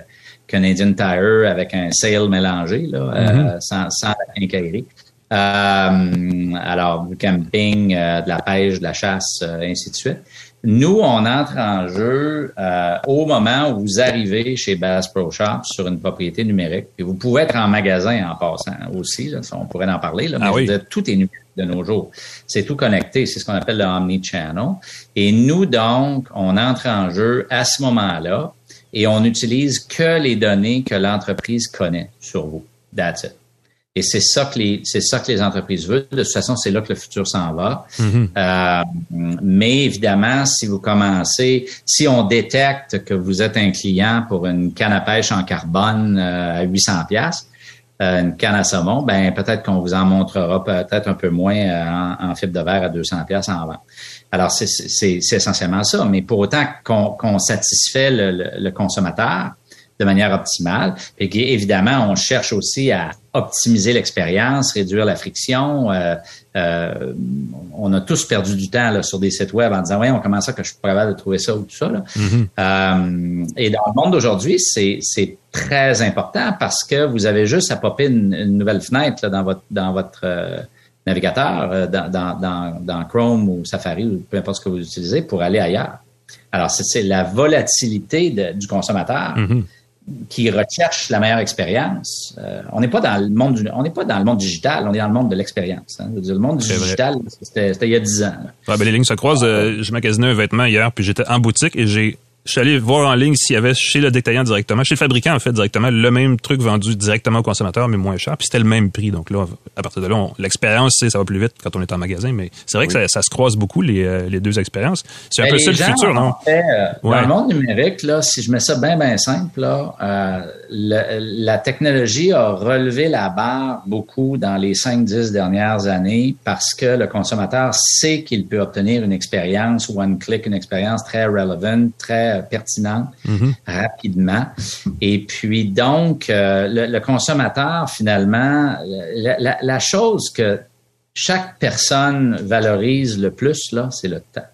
Canadian Tire avec un sale mélangé, là, euh, mm-hmm. sans, sans la quincaillerie. Euh, alors, du camping, euh, de la pêche, de la chasse, ainsi de suite. Nous, on entre en jeu au moment où vous arrivez chez Bass Pro Shop sur une propriété numérique. Et vous pouvez être en magasin en passant aussi, là, on pourrait en parler, là, ah mais tout est numérique de nos jours. C'est tout connecté, c'est ce qu'on appelle le omni-channel. Et nous, donc, on entre en jeu à ce moment-là et on n'utilise que les données que l'entreprise connaît sur vous. That's it. Et c'est ça que les c'est ça que les entreprises veulent. De toute façon, c'est là que le futur s'en va. Mm-hmm. euh, mais évidemment, si vous commencez, si on détecte que vous êtes un client pour une canne à pêche en carbone euh, à 800 pièces, une canne à saumon, ben peut-être qu'on vous en montrera peut-être un peu moins euh, en, fibre de verre à 200 pièces en vente. Alors c'est essentiellement ça, mais pour autant qu'on satisfait le, consommateur de manière optimale, et évidemment on cherche aussi à optimiser l'expérience, réduire la friction. Euh, euh, on a tous perdu du temps là, sur des sites web en disant, ouais, on commence à que je suis capable de trouver ça ou tout ça. Là. Mm-hmm. euh, et dans le monde d'aujourd'hui, c'est, c'est très important parce que vous avez juste à popper une, nouvelle fenêtre là, dans votre dans votre navigateur, dans, dans, dans, Chrome ou Safari ou peu importe ce que vous utilisez pour aller ailleurs. Alors, c'est, c'est la volatilité du consommateur. Mm-hmm qui recherche la meilleure expérience. Euh, on n'est pas dans le monde du, on n'est pas dans le monde digital, on est dans le monde de l'expérience. Hein. Le monde digital, c'était il y a 10 ans. ben, les lignes se croisent. Euh, je magasinais un vêtement hier, puis j'étais en boutique et j'ai Je suis allé voir en ligne s'il y avait chez le détaillant directement, chez le fabricant en fait directement, le même truc vendu directement au consommateur mais moins cher. Puis c'était le même prix. Donc là, à partir de là, l'expérience, ça va plus vite quand on est en magasin. Mais c'est vrai que ça, se croise beaucoup les, euh, les deux expériences. C'est un ben, peu ça le futur, non? Fait, euh, Dans le monde numérique, là, si je mets ça bien bien simple, là, euh, la technologie a relevé la barre beaucoup dans les 5-10 dernières années parce que le consommateur sait qu'il peut obtenir une expérience one-click, une expérience très relevant, très pertinente, mm-hmm. rapidement. Et puis donc, euh, le, consommateur, finalement, la, la chose que chaque personne valorise le plus, là, c'est le temps.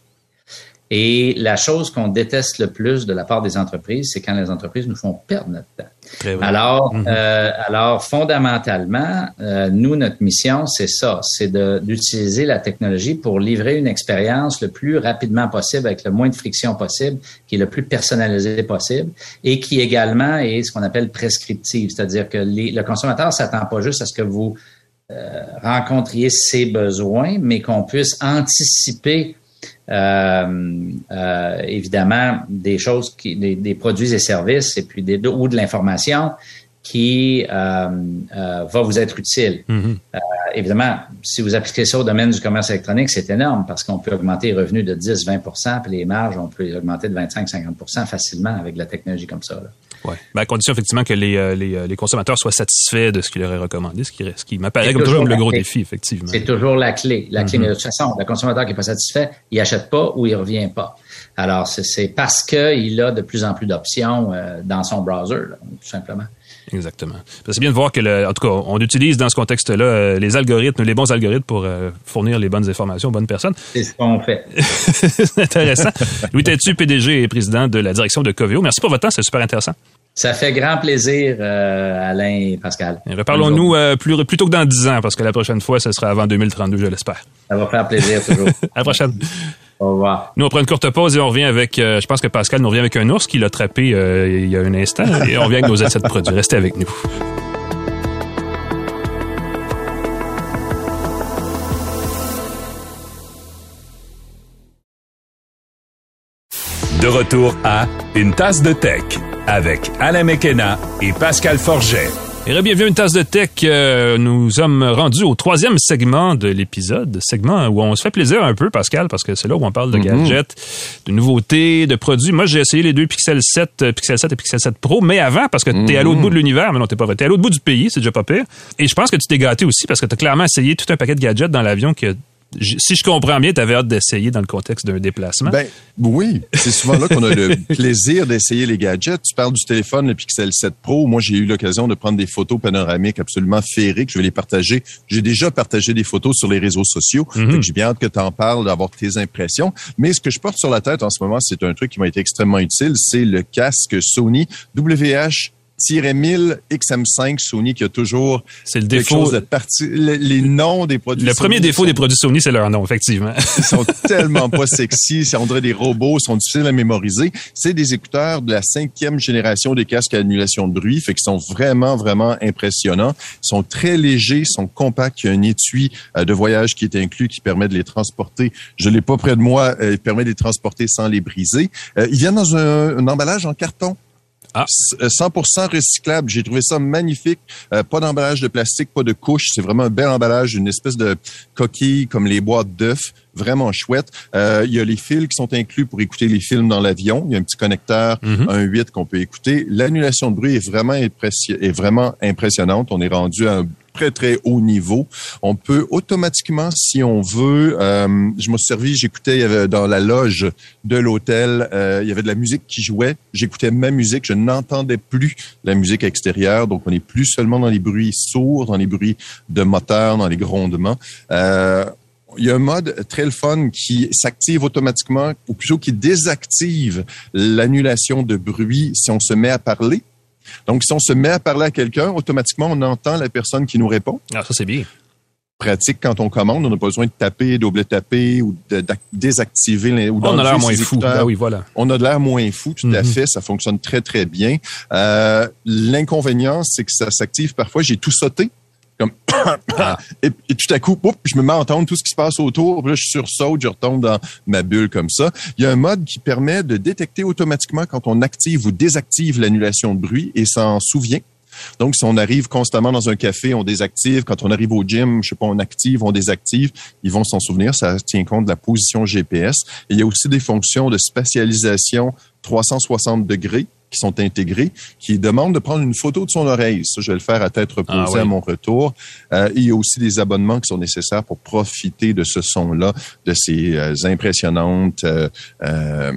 Et la chose qu'on déteste le plus de la part des entreprises, c'est quand les entreprises nous font perdre notre temps. Alors, mhm. euh, alors fondamentalement, euh, nous, notre mission, c'est ça, c'est d'utiliser la technologie pour livrer une expérience le plus rapidement possible, avec le moins de friction possible, qui est le plus personnalisé possible, et qui également est ce qu'on appelle prescriptive, c'est-à-dire que les, le consommateur s'attend pas juste à ce que vous euh, rencontriez ses besoins, mais qu'on puisse anticiper euh, euh, évidemment des choses qui des, des, produits et services et puis des, ou de l'information qui euh, euh, va vous être utile. Mm-hmm. Évidemment, si vous appliquez ça au domaine du commerce électronique, c'est énorme parce qu'on peut augmenter les revenus de 10-20% puis les marges, on peut les augmenter de 25-50% facilement avec de la technologie comme ça. Là. Ouais. Ben, à condition effectivement que les, euh, les, euh, les, consommateurs soient satisfaits de ce qu'il leur est recommandé, ce qui, ce qui m'apparaît comme toujours le gros défi, effectivement. C'est toujours la clé. La clé, mm-hmm. mais de toute façon, le consommateur qui n'est pas satisfait, il achète pas ou il revient pas. Alors, c'est parce qu'il a de plus en plus d'options euh, dans son browser, là, tout simplement. Exactement. C'est bien de voir que, le, en tout cas, on utilise dans ce contexte-là les algorithmes, les bons algorithmes pour fournir les bonnes informations aux bonnes personnes. C'est ce qu'on fait. <laughs> c'est intéressant. Louis Tétu, PDG et président de la direction de Coveo. Merci pour votre temps, c'est super intéressant. Ça fait grand plaisir, euh, Alain et Pascal. Reparlons-nous euh, plus, plutôt que dans 10 ans, parce que la prochaine fois, ce sera avant 2032, je l'espère. Ça va faire plaisir, toujours. <laughs> à la prochaine. Au revoir. Nous, on prend une courte pause et on revient avec, euh, je pense que Pascal nous revient avec un ours qu'il a attrapé il y a un instant, et on revient avec nos assets de produits. Restez avec nous. De retour à Une tasse de tech avec Alain Mekena et Pascal Forget. Et bienvenue à une tasse de tech. Euh, nous sommes rendus au troisième segment de l'épisode, segment où on se fait plaisir un peu, Pascal, parce que c'est là où on parle de mhm. gadgets, de nouveautés, de produits. Moi, j'ai essayé les deux Pixel 7, euh, Pixel 7 et Pixel 7 Pro, mais avant, parce que tu es à l'autre mhm. bout de l'univers, mais non, t'es pas vrai, t'es à l'autre bout du pays, c'est déjà pas pire. Et je pense que tu t'es gâté aussi, parce que tu as clairement essayé tout un paquet de gadgets dans l'avion que si je comprends bien, tu avais hâte d'essayer dans le contexte d'un déplacement. Ben oui, c'est souvent là qu'on a le <laughs> plaisir d'essayer les gadgets. Tu parles du téléphone, le Pixel 7 Pro. Moi, j'ai eu l'occasion de prendre des photos panoramiques absolument féeriques. Je vais les partager. J'ai déjà partagé des photos sur les réseaux sociaux. Mhm. J'ai bien hâte que tu en parles, d'avoir tes impressions. Mais ce que je porte sur la tête en ce moment, c'est un truc qui m'a été extrêmement utile. C'est le casque Sony WH 1000 XM5 Sony qui a toujours c'est le défaut de parti, les, noms des produits le premier défaut des produits Sony c'est leur nom effectivement. Ils sont <laughs> tellement pas sexy on dirait des robots ils sont difficiles à mémoriser. C'est des écouteurs de la cinquième génération des casques à annulation de bruit fait qu'ils sont vraiment vraiment impressionnants. Ils sont très légers ils sont compacts il y a un étui euh, de voyage qui est inclus qui permet de les transporter. Je l'ai pas près de moi euh, il permet de les transporter sans les briser. Euh, ils viennent dans un emballage en carton 100% ah. recyclable. J'ai trouvé ça magnifique. Euh, pas d'emballage de plastique, pas de couche. C'est vraiment un bel emballage, une espèce de coquille comme les boîtes d'œufs. Vraiment chouette. Euh, il y a les fils qui sont inclus pour écouter les films dans l'avion. Il y a un petit connecteur, mm-hmm. un 8 qu'on peut écouter. L'annulation de bruit est vraiment, est vraiment impressionnante. On est rendu à un très, très haut niveau. On peut automatiquement, si on veut, euh, je me suis servi, j'écoutais, dans la loge de l'hôtel, euh, il y avait de la musique qui jouait. J'écoutais ma musique, je n'entendais plus la musique extérieure. Donc, on n'est plus seulement dans les bruits sourds, dans les bruits de moteur, dans les grondements. Euh, il y a un mode très fun qui s'active automatiquement, ou plutôt qui désactive l'annulation de bruit si on se met à parler. Donc, si on se met à parler à quelqu'un, automatiquement, on entend la personne qui nous répond. Ah, ça, c'est bien. Pratique quand on commande, on n'a pas besoin de taper, double taper ou de, désactiver. Ou on a l'air moins fou. Ah oui, voilà. On a de l'air moins fou, tout à mhm. fait. Ça fonctionne très, très bien. Euh, L'inconvénient, c'est que ça s'active parfois. J'ai tout sauté comme <coughs> et, tout à coup, je me mets à entendre tout ce qui se passe autour. Puis là, je sursaute, je retombe dans ma bulle comme ça. Il y a un mode qui permet de détecter automatiquement quand on active ou désactive l'annulation de bruit et s'en souvient. Donc, si on arrive constamment dans un café, on désactive. Quand on arrive au gym, je sais pas, on active, on désactive. Ils vont s'en souvenir. Ça tient compte de la position GPS. Il y a aussi des fonctions de spatialisation 360 degrés qui sont intégrés, qui demandent de prendre une photo de son oreille. Ça, je vais le faire à tête reposée ah à mon retour. Euh, il y a aussi des abonnements qui sont nécessaires pour profiter de ce son-là, de ces euh, impressionnantes euh, euh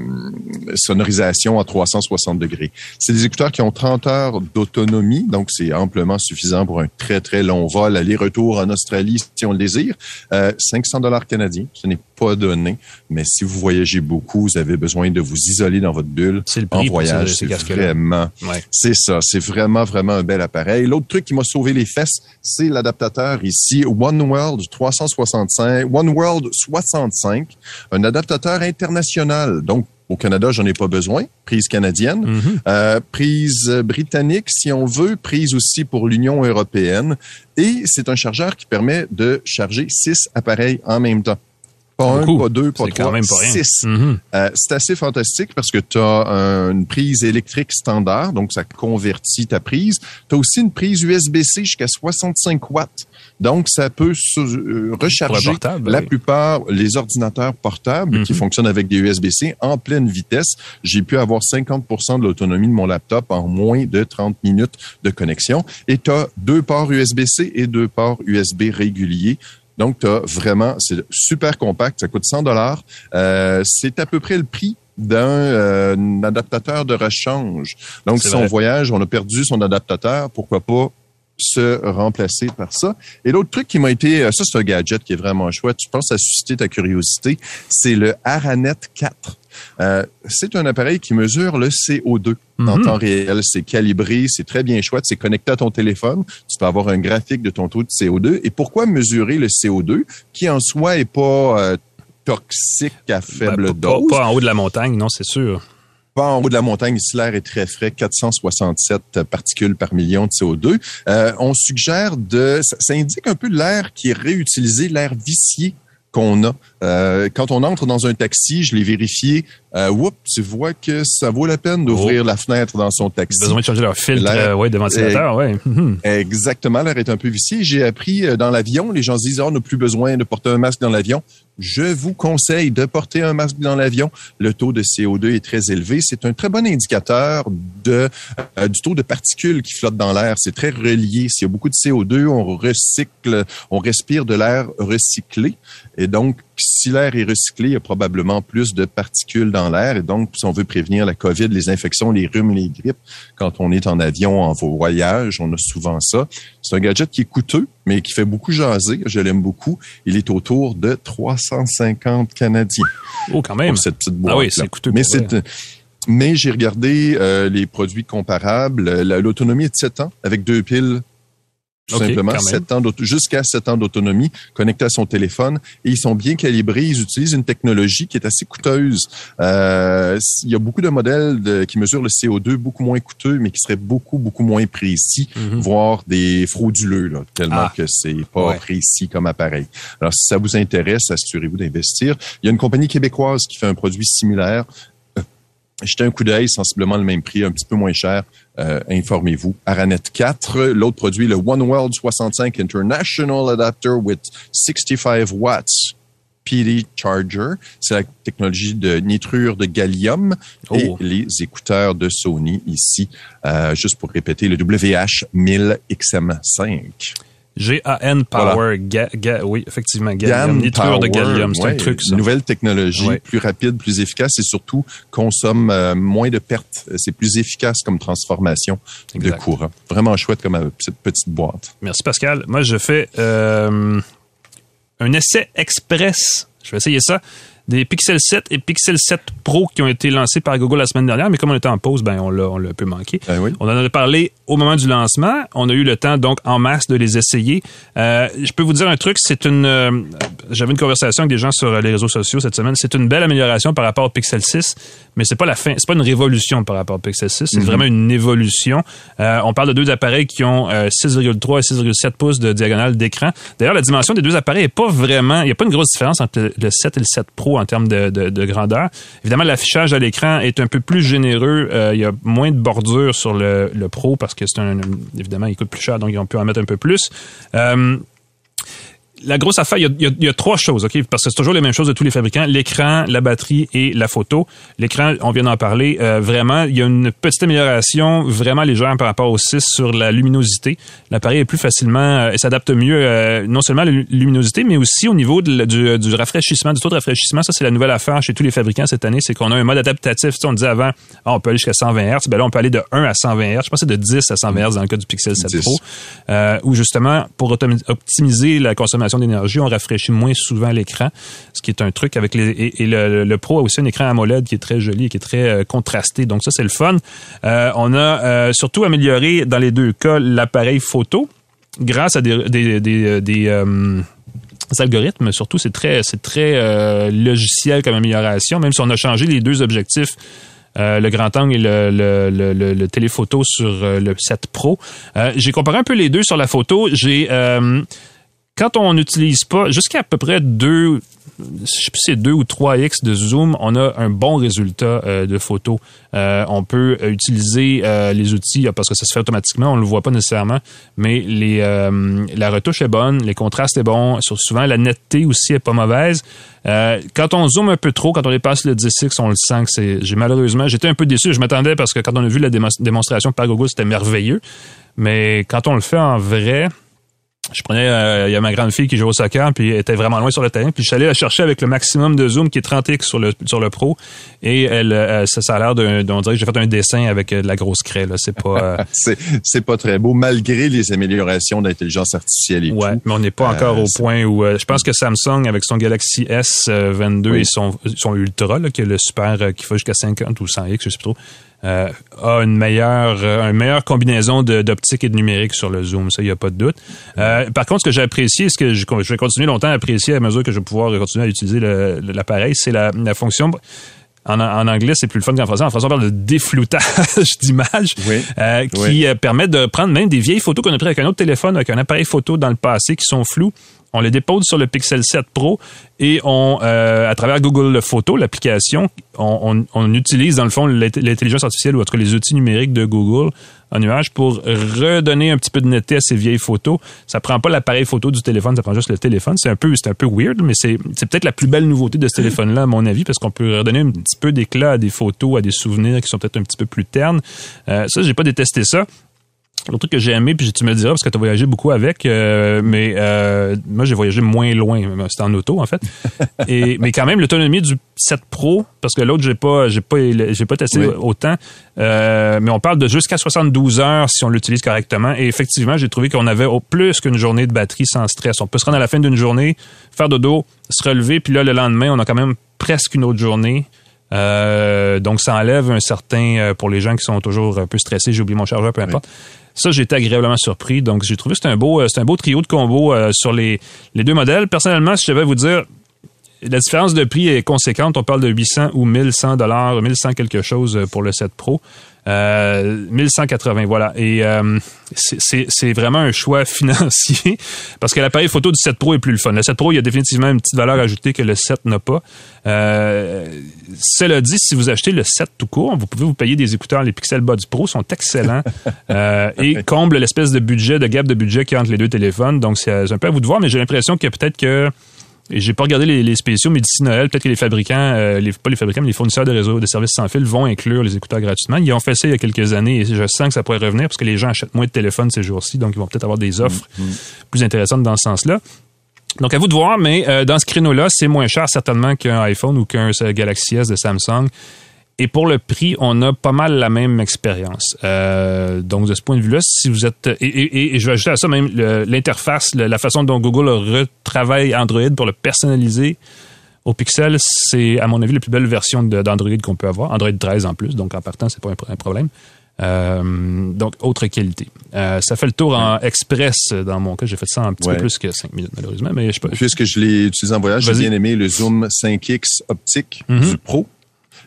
sonorisations à 360 degrés. C'est des écouteurs qui ont 30 heures d'autonomie, donc c'est amplement suffisant pour un très, très long vol, aller-retour en Australie si on le désire. 500 dollars canadiens, ce n'est pas donné, mais si vous voyagez beaucoup, vous avez besoin de vous isoler dans votre bulle en voyage, c'est vraiment. C'est ça. C'est vraiment, vraiment un bel appareil. L'autre truc qui m'a sauvé les fesses, c'est l'adaptateur ici, One World 365, One World 65, un adaptateur international. Donc, au Canada, j'en ai pas besoin. Prise canadienne, mm-hmm. euh, prise britannique, si on veut, prise aussi pour l'Union européenne. Et c'est un chargeur qui permet de charger six appareils en même temps. Pas un, pas deux, pas trois, même six. Mm-hmm. Euh, c'est assez fantastique parce que tu as une prise électrique standard, donc ça convertit ta prise. Tu as aussi une prise USB-C jusqu'à 65 watts. Donc, ça peut euh, recharger la plupart les ordinateurs portables qui mm-hmm. fonctionnent avec des USB-C en pleine vitesse. J'ai pu avoir 50% de l'autonomie de mon laptop en moins de 30 minutes de connexion. Et tu as deux ports USB-C et deux ports USB réguliers. Donc, tu as vraiment, c'est super compact, ça coûte 100 dollars. Euh, c'est à peu près le prix d'un euh, adaptateur de rechange. Donc, si on voyage, on a perdu son adaptateur, pourquoi pas se remplacer par ça. Et l'autre truc qui m'a été, euh, ça c'est un gadget qui est vraiment chouette, je pense à susciter ta curiosité, c'est le Aranet 4. Euh, c'est un appareil qui mesure le CO2 en mhm. temps réel. C'est calibré, c'est très bien chouette, c'est connecté à ton téléphone. Tu peux avoir un graphique de ton taux de CO2. Et pourquoi mesurer le CO2 qui en soi est pas euh, toxique à ben, faible dose? Pas, en haut de la montagne, non, c'est sûr. Pas en haut de la montagne, ici l'air est très frais, 467 particules par million de CO2. Euh, on suggère de, ça indique un peu l'air qui est réutilisé, l'air vicié qu'on a. Euh, quand on entre dans un taxi, je l'ai vérifié. Euh, tu vois que ça vaut la peine d'ouvrir oh. la fenêtre dans son taxi. Besoin de changer leur filtre euh, ouais, de ventilateur, ouais. Exactement, l'air est un peu vicié. J'ai appris euh, dans l'avion, les gens se disent, oh, on n'a plus besoin de porter un masque dans l'avion. Je vous conseille de porter un masque dans l'avion. Le taux de CO2 est très élevé. C'est un très bon indicateur de, euh, du taux de particules qui flottent dans l'air. C'est très relié. S'il y a beaucoup de CO2, on recycle, on respire de l'air recyclé. Et donc, si l'air est recyclé, il y a probablement plus de particules dans l'air. Et donc, si on veut prévenir la COVID, les infections, les rhumes, les grippes, quand on est en avion, en voyage, on a souvent ça. C'est un gadget qui est coûteux, mais qui fait beaucoup jaser. Je l'aime beaucoup. Il est autour de 350 Canadiens. Oh, quand même. Pour cette petite boîte. Ah oui, c'est coûteux. Mais c'est, mais j'ai regardé euh, les produits comparables. L'autonomie est de 7 ans avec deux piles tout simplement, ans jusqu'à 7 ans d'autonomie connectés à son téléphone. Et ils sont bien calibrés. Ils utilisent une technologie qui est assez coûteuse. Euh, il y a beaucoup de modèles de, qui mesurent le CO2 beaucoup moins coûteux, mais qui seraient beaucoup, beaucoup moins précis, mhm. voire des frauduleux, là, tellement ah. que c'est pas précis comme appareil. Alors, si ça vous intéresse, assurez-vous d'investir. Il y a une compagnie québécoise qui fait un produit similaire Jetez un coup d'œil, sensiblement le même prix, un petit peu moins cher. Euh, informez-vous. Aranet 4, l'autre produit, le One World 65 International Adapter with 65 watts. PD Charger, c'est la technologie de nitrure de gallium et oh. les écouteurs de Sony ici, euh, juste pour répéter, le WH-1000XM5. G-A-N Power. oui, effectivement. Gallium. Nitrure de gallium. C'est un truc, ça. Nouvelle technologie, plus rapide, plus efficace et surtout consomme euh, moins de pertes. C'est plus efficace comme transformation de courant. Vraiment chouette comme euh, cette petite boîte. Merci, Pascal. Moi, je fais euh, un essai express. Je vais essayer ça des Pixel 7 et Pixel 7 Pro qui ont été lancés par Google la semaine dernière, mais comme on était en pause, ben on l'a, on l'a un peu manqué. Ben oui. On en a parlé au moment du lancement. On a eu le temps donc en masse de les essayer. Euh, je peux vous dire un truc, c'est une. euh, j'avais une conversation avec des gens sur les réseaux sociaux cette semaine. C'est une belle amélioration par rapport au Pixel 6, mais c'est pas la fin. C'est pas une révolution par rapport au Pixel 6. C'est vraiment une évolution. Euh, on parle de deux appareils qui ont euh, 6,3 et 6,7 pouces de diagonale d'écran. D'ailleurs, la dimension des deux appareils est pas vraiment. Il n'y a pas une grosse différence entre le 7 et le 7 Pro en termes de, de- de grandeur. Évidemment, l'affichage à l'écran est un peu plus généreux. Euh, il y a moins de bordure sur le, le Pro parce que c'est un. Évidemment, il coûte plus cher, donc ils ont pu en mettre un peu plus. Euh, la grosse affaire, il y, a, il y a- il y a trois choses, OK? Parce que c'est toujours les mêmes choses de tous les fabricants. L'écran, la batterie et la photo. L'écran, on vient d'en parler. euh, vraiment, il y a une petite amélioration vraiment légère par rapport au 6 sur la luminosité. L'appareil est plus facilement euh, et s'adapte mieux euh, non seulement à la lu- luminosité, mais aussi au niveau de la- du, du rafraîchissement, du taux de rafraîchissement. Ça, c'est la nouvelle affaire chez tous les fabricants cette année, c'est qu'on a un mode adaptatif. Tu sais, on disait avant, ah, on peut aller jusqu'à 120 Hz. Ben là, on peut aller de 1 à 120 Hz. Je pense que c'est de 10 à 120 Hz dans le cas du Pixel 7 10. Pro euh, où justement, pour optimiser la consommation d'énergie, on rafraîchit moins souvent l'écran, ce qui est un truc avec les... Et, le, Pro a aussi un écran AMOLED qui est très joli et qui est très euh, contrasté, donc ça, c'est le fun. Euh, on a euh, surtout amélioré, dans les deux cas, l'appareil photo grâce à des... algorithmes, surtout, c'est très, logiciel comme amélioration, même si on a changé les deux objectifs le grand angle et le, le, téléphoto sur le 7 Pro. J'ai comparé un peu les deux sur la photo. J'ai quand on n'utilise pas jusqu'à à peu près deux je sais plus si c'est 2 ou 3x de zoom, on a un bon résultat euh, de photo. Euh, on peut euh, utiliser les outils parce que ça se fait automatiquement, on le voit pas nécessairement, mais la retouche est bonne, les contrastes est bon, sur- souvent la netteté aussi est pas mauvaise. Quand on zoome un peu trop, quand on dépasse le 10x, on le sent que c'est j'ai malheureusement, j'étais un peu déçu, je m'attendais parce que quand on a vu la démon- démonstration par Google, c'était merveilleux, mais quand on le fait en vrai, je prenais, euh, il y a ma grande fille qui joue au soccer, puis elle était vraiment loin sur le terrain, puis je suis allé la chercher avec le maximum de zoom qui est 30x sur le sur le pro, et elle, euh, ça, ça a l'air d'un, on dirait que j'ai fait un dessin avec euh, de la grosse craie là, c'est pas, euh, <laughs> C'est, c'est pas très beau, malgré les améliorations d'intelligence artificielle et ouais, tout. mais on n'est pas encore Euh, au c'est- point où, euh, je pense que Samsung avec son Galaxy S22 Oui. et son son Ultra là, qui est le super qui va jusqu'à 50 ou 100x, je sais plus trop. Euh, a une meilleure, euh, une meilleure combinaison d'optique et de numérique sur le zoom, ça, il n'y a pas de doute. Euh, par contre, ce que j'ai apprécié, ce que je, je vais continuer longtemps à apprécier à mesure que je vais pouvoir continuer à utiliser l'appareil, c'est la, la fonction. En, en anglais, c'est plus le fun qu'en français. En français, on parle de défloutage <laughs> d'image Oui. euh, qui Oui. permet de prendre même des vieilles photos qu'on a prises avec un autre téléphone, avec un appareil photo dans le passé qui sont floues. On les dépose sur le Pixel 7 Pro et on, euh, à travers Google Photo, l'application, on, utilise dans le fond l'int- l'intelligence artificielle ou en tout cas les outils numériques de Google en nuage pour redonner un petit peu de netteté à ces vieilles photos. Ça prend pas l'appareil photo du téléphone, ça prend juste le téléphone. C'est un peu, un peu weird, mais c'est, c'est peut-être la plus belle nouveauté de ce téléphone-là, à mon avis, parce qu'on peut redonner un petit peu d'éclat à des photos, à des souvenirs qui sont peut-être un petit peu plus ternes. Euh, ça, j'ai pas détesté ça. L'autre truc que j'ai aimé, puis tu me le diras parce que tu as voyagé beaucoup avec, euh, mais euh, moi j'ai voyagé moins loin, c'était en auto en fait. <laughs> Et mais quand même l'autonomie du 7 Pro, parce que l'autre j'ai pas j'ai pas j'ai pas testé Oui. autant, euh, mais on parle de jusqu'à 72 heures si on l'utilise correctement. Et effectivement, j'ai trouvé qu'on avait au plus qu'une journée de batterie sans stress. On peut se rendre à la fin d'une journée, faire dodo, se relever, puis là le lendemain on a quand même presque une autre journée. Euh, donc, ça enlève un certain, euh, pour les gens qui sont toujours un peu stressés, j'ai oublié mon chargeur, peu importe. Ça, j'ai été agréablement surpris. Donc, j'ai trouvé que c'était un beau, euh, un beau trio de combos euh, sur les, les deux modèles. Personnellement, si je devais vous dire, la différence de prix est conséquente. On parle de 800 ou 1100 dollars, 1100 quelque chose euh, pour le 7 Pro. Euh, 1180, voilà. Et euh, c'est- vraiment un choix <laughs> financier parce que l'appareil photo du 7 Pro est plus le fun. Le 7 Pro, il y a définitivement une petite valeur ajoutée que le 7 n'a pas. Euh, cela dit, si vous achetez le 7 tout court, vous pouvez vous payer des écouteurs. Les Pixel Buds Pro sont excellents <laughs> euh, et comblent l'espèce de budget, de gap de budget qu'il y a entre les deux téléphones. Donc, c'est un peu à vous de voir, mais j'ai l'impression que peut-être que et j'ai pas regardé les, les spéciaux, mais d'ici Noël, peut-être que les fabricants, euh, les, pas les fabricants, mais les fournisseurs de réseaux de services sans fil vont inclure les écouteurs gratuitement. Ils ont fait ça il y a quelques années et je sens que ça pourrait revenir parce que les gens achètent moins de téléphones ces jours-ci, donc ils vont peut-être avoir des offres plus intéressantes dans ce sens-là. Donc à vous de voir, mais euh, dans ce créneau-là, c'est moins cher certainement qu'un iPhone ou qu'un euh, Galaxy S de Samsung. Et pour le prix, on a pas mal la même expérience. Euh, donc, de ce point de vue-là, si vous êtes... Et, et- et je vais ajouter à ça même l'interface, la façon dont Google retravaille Android pour le personnaliser au Pixel, c'est, à mon avis, la plus belle version d'Android qu'on peut avoir. Android 13 en plus, donc en partant, c'est pas un, problème. Euh, donc, autre qualité. Euh, ça fait le tour en express dans mon cas. J'ai fait ça en un petit peu plus que 5 minutes, malheureusement. Mais je peux... Puisque je l'ai utilisé en voyage, j'ai bien aimé le zoom 5X optique mm-hmm. du Pro.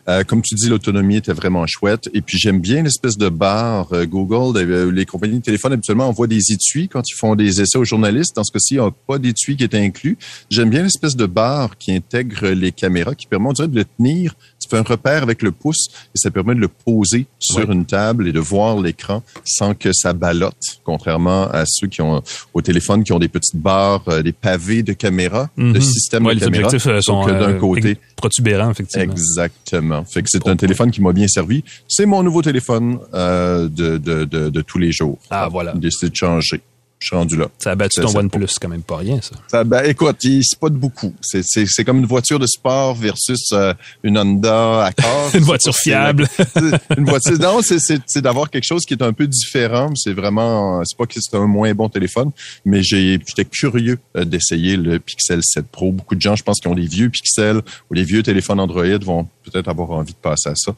Euh, comme tu dis, l'autonomie était vraiment chouette. Et puis j'aime bien l'espèce de barre euh, Google. Euh, les compagnies de téléphone habituellement envoient des étuis quand ils font des essais aux journalistes. Dans ce cas-ci, il n'y a pas d'étui qui est inclus. J'aime bien l'espèce de barre qui intègre les caméras, qui permet, on dirait, de le tenir tu fais un repère avec le pouce et ça permet de le poser sur une table et de voir l'écran sans que ça ballotte, contrairement à ceux qui ont au téléphone qui ont des petites barres, euh, des pavés de caméra, de mhm. système de caméra. Les objectifs sont d'un euh, côté protubérants, effectivement. Exactement. Fait que c'est un téléphone qui m'a bien servi. C'est mon nouveau téléphone euh, de, de, de, de, tous les jours. Ah, voilà. J'ai décidé de changer je suis rendu là. Ça a battu ton OnePlus, c'est quand même pas rien, ça. ça ben, écoute, c'est pas de beaucoup. C'est comme une voiture de sport versus euh, une Honda Accord. <laughs> une voiture fiable. <laughs> une voiture, non, c'est d'avoir quelque chose qui est un peu différent. C'est vraiment, c'est pas que c'est un moins bon téléphone, mais j'étais curieux euh, d'essayer le Pixel 7 Pro. Beaucoup de gens, je pense, qui ont des vieux Pixels ou les vieux téléphones Android vont peut-être avoir envie de passer à ça.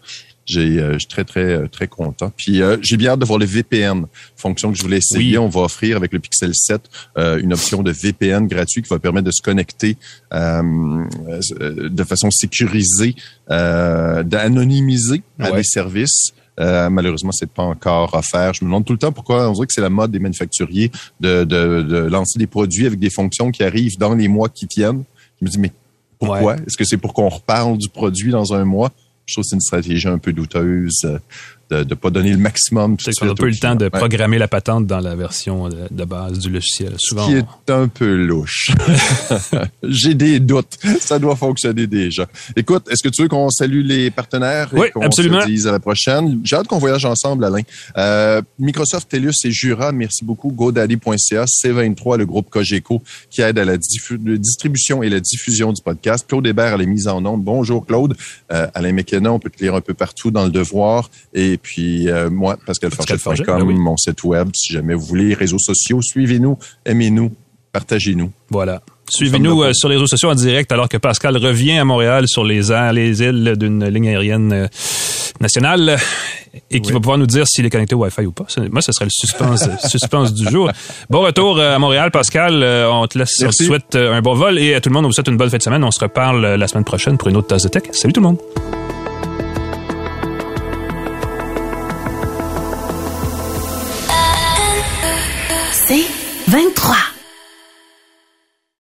J'ai, euh, je suis très, très, euh, très content. Puis euh, j'ai bien hâte de voir le VPN, fonction que je voulais essayer. On va offrir avec le Pixel 7 une option de VPN gratuit qui va permettre de se connecter de façon sécurisée, d'anonymiser à des services. Euh, malheureusement, c'est pas encore offert. Je me demande tout le temps pourquoi on dirait que c'est la mode des manufacturiers de, de, de, lancer des produits avec des fonctions qui arrivent dans les mois qui viennent. Je me dis, mais pourquoi? Est-ce que c'est pour qu'on reparle du produit dans un mois? Je trouve que c'est une stratégie un peu douteuse. Euh, de ne pas donner le maximum tout de suite. On a pas eu le temps de programmer la patente dans la version de, base du logiciel. Souvent, Ce qui est un peu louche. <laughs> J'ai des doutes. Ça doit fonctionner déjà. Écoute, est-ce que tu veux qu'on salue les partenaires et qu'on se dise à la prochaine? J'ai hâte qu'on voyage ensemble, Alain. Euh, Microsoft, TELUS et Jura, merci beaucoup. GoDaddy.ca, C23, le groupe Cogeco, qui aide à la, distribution et la diffusion du podcast. Claude Hébert à la mise en onde. Bonjour, Claude. Euh, Alain McKenna, on peut te lire un peu partout dans le devoir. Et et puis, euh, moi, pascalforget.com, ben mon site web, si jamais vous voulez, réseaux sociaux, suivez-nous, aimez-nous, partagez-nous. Voilà. Suivez-nous euh, sur les réseaux sociaux en direct alors que Pascal revient à Montréal sur les, les îles d'une ligne aérienne euh, nationale et qui va pouvoir nous dire s'il est connecté au Wi-Fi ou pas. Moi, ce serait le suspense, <laughs> suspense du jour. Bon retour à Montréal, Pascal. On te laisse, on te souhaite un bon vol et à tout le monde, on vous souhaite une bonne fin de semaine. On se reparle la semaine prochaine pour une autre tasse de tech. Salut tout le monde. 23.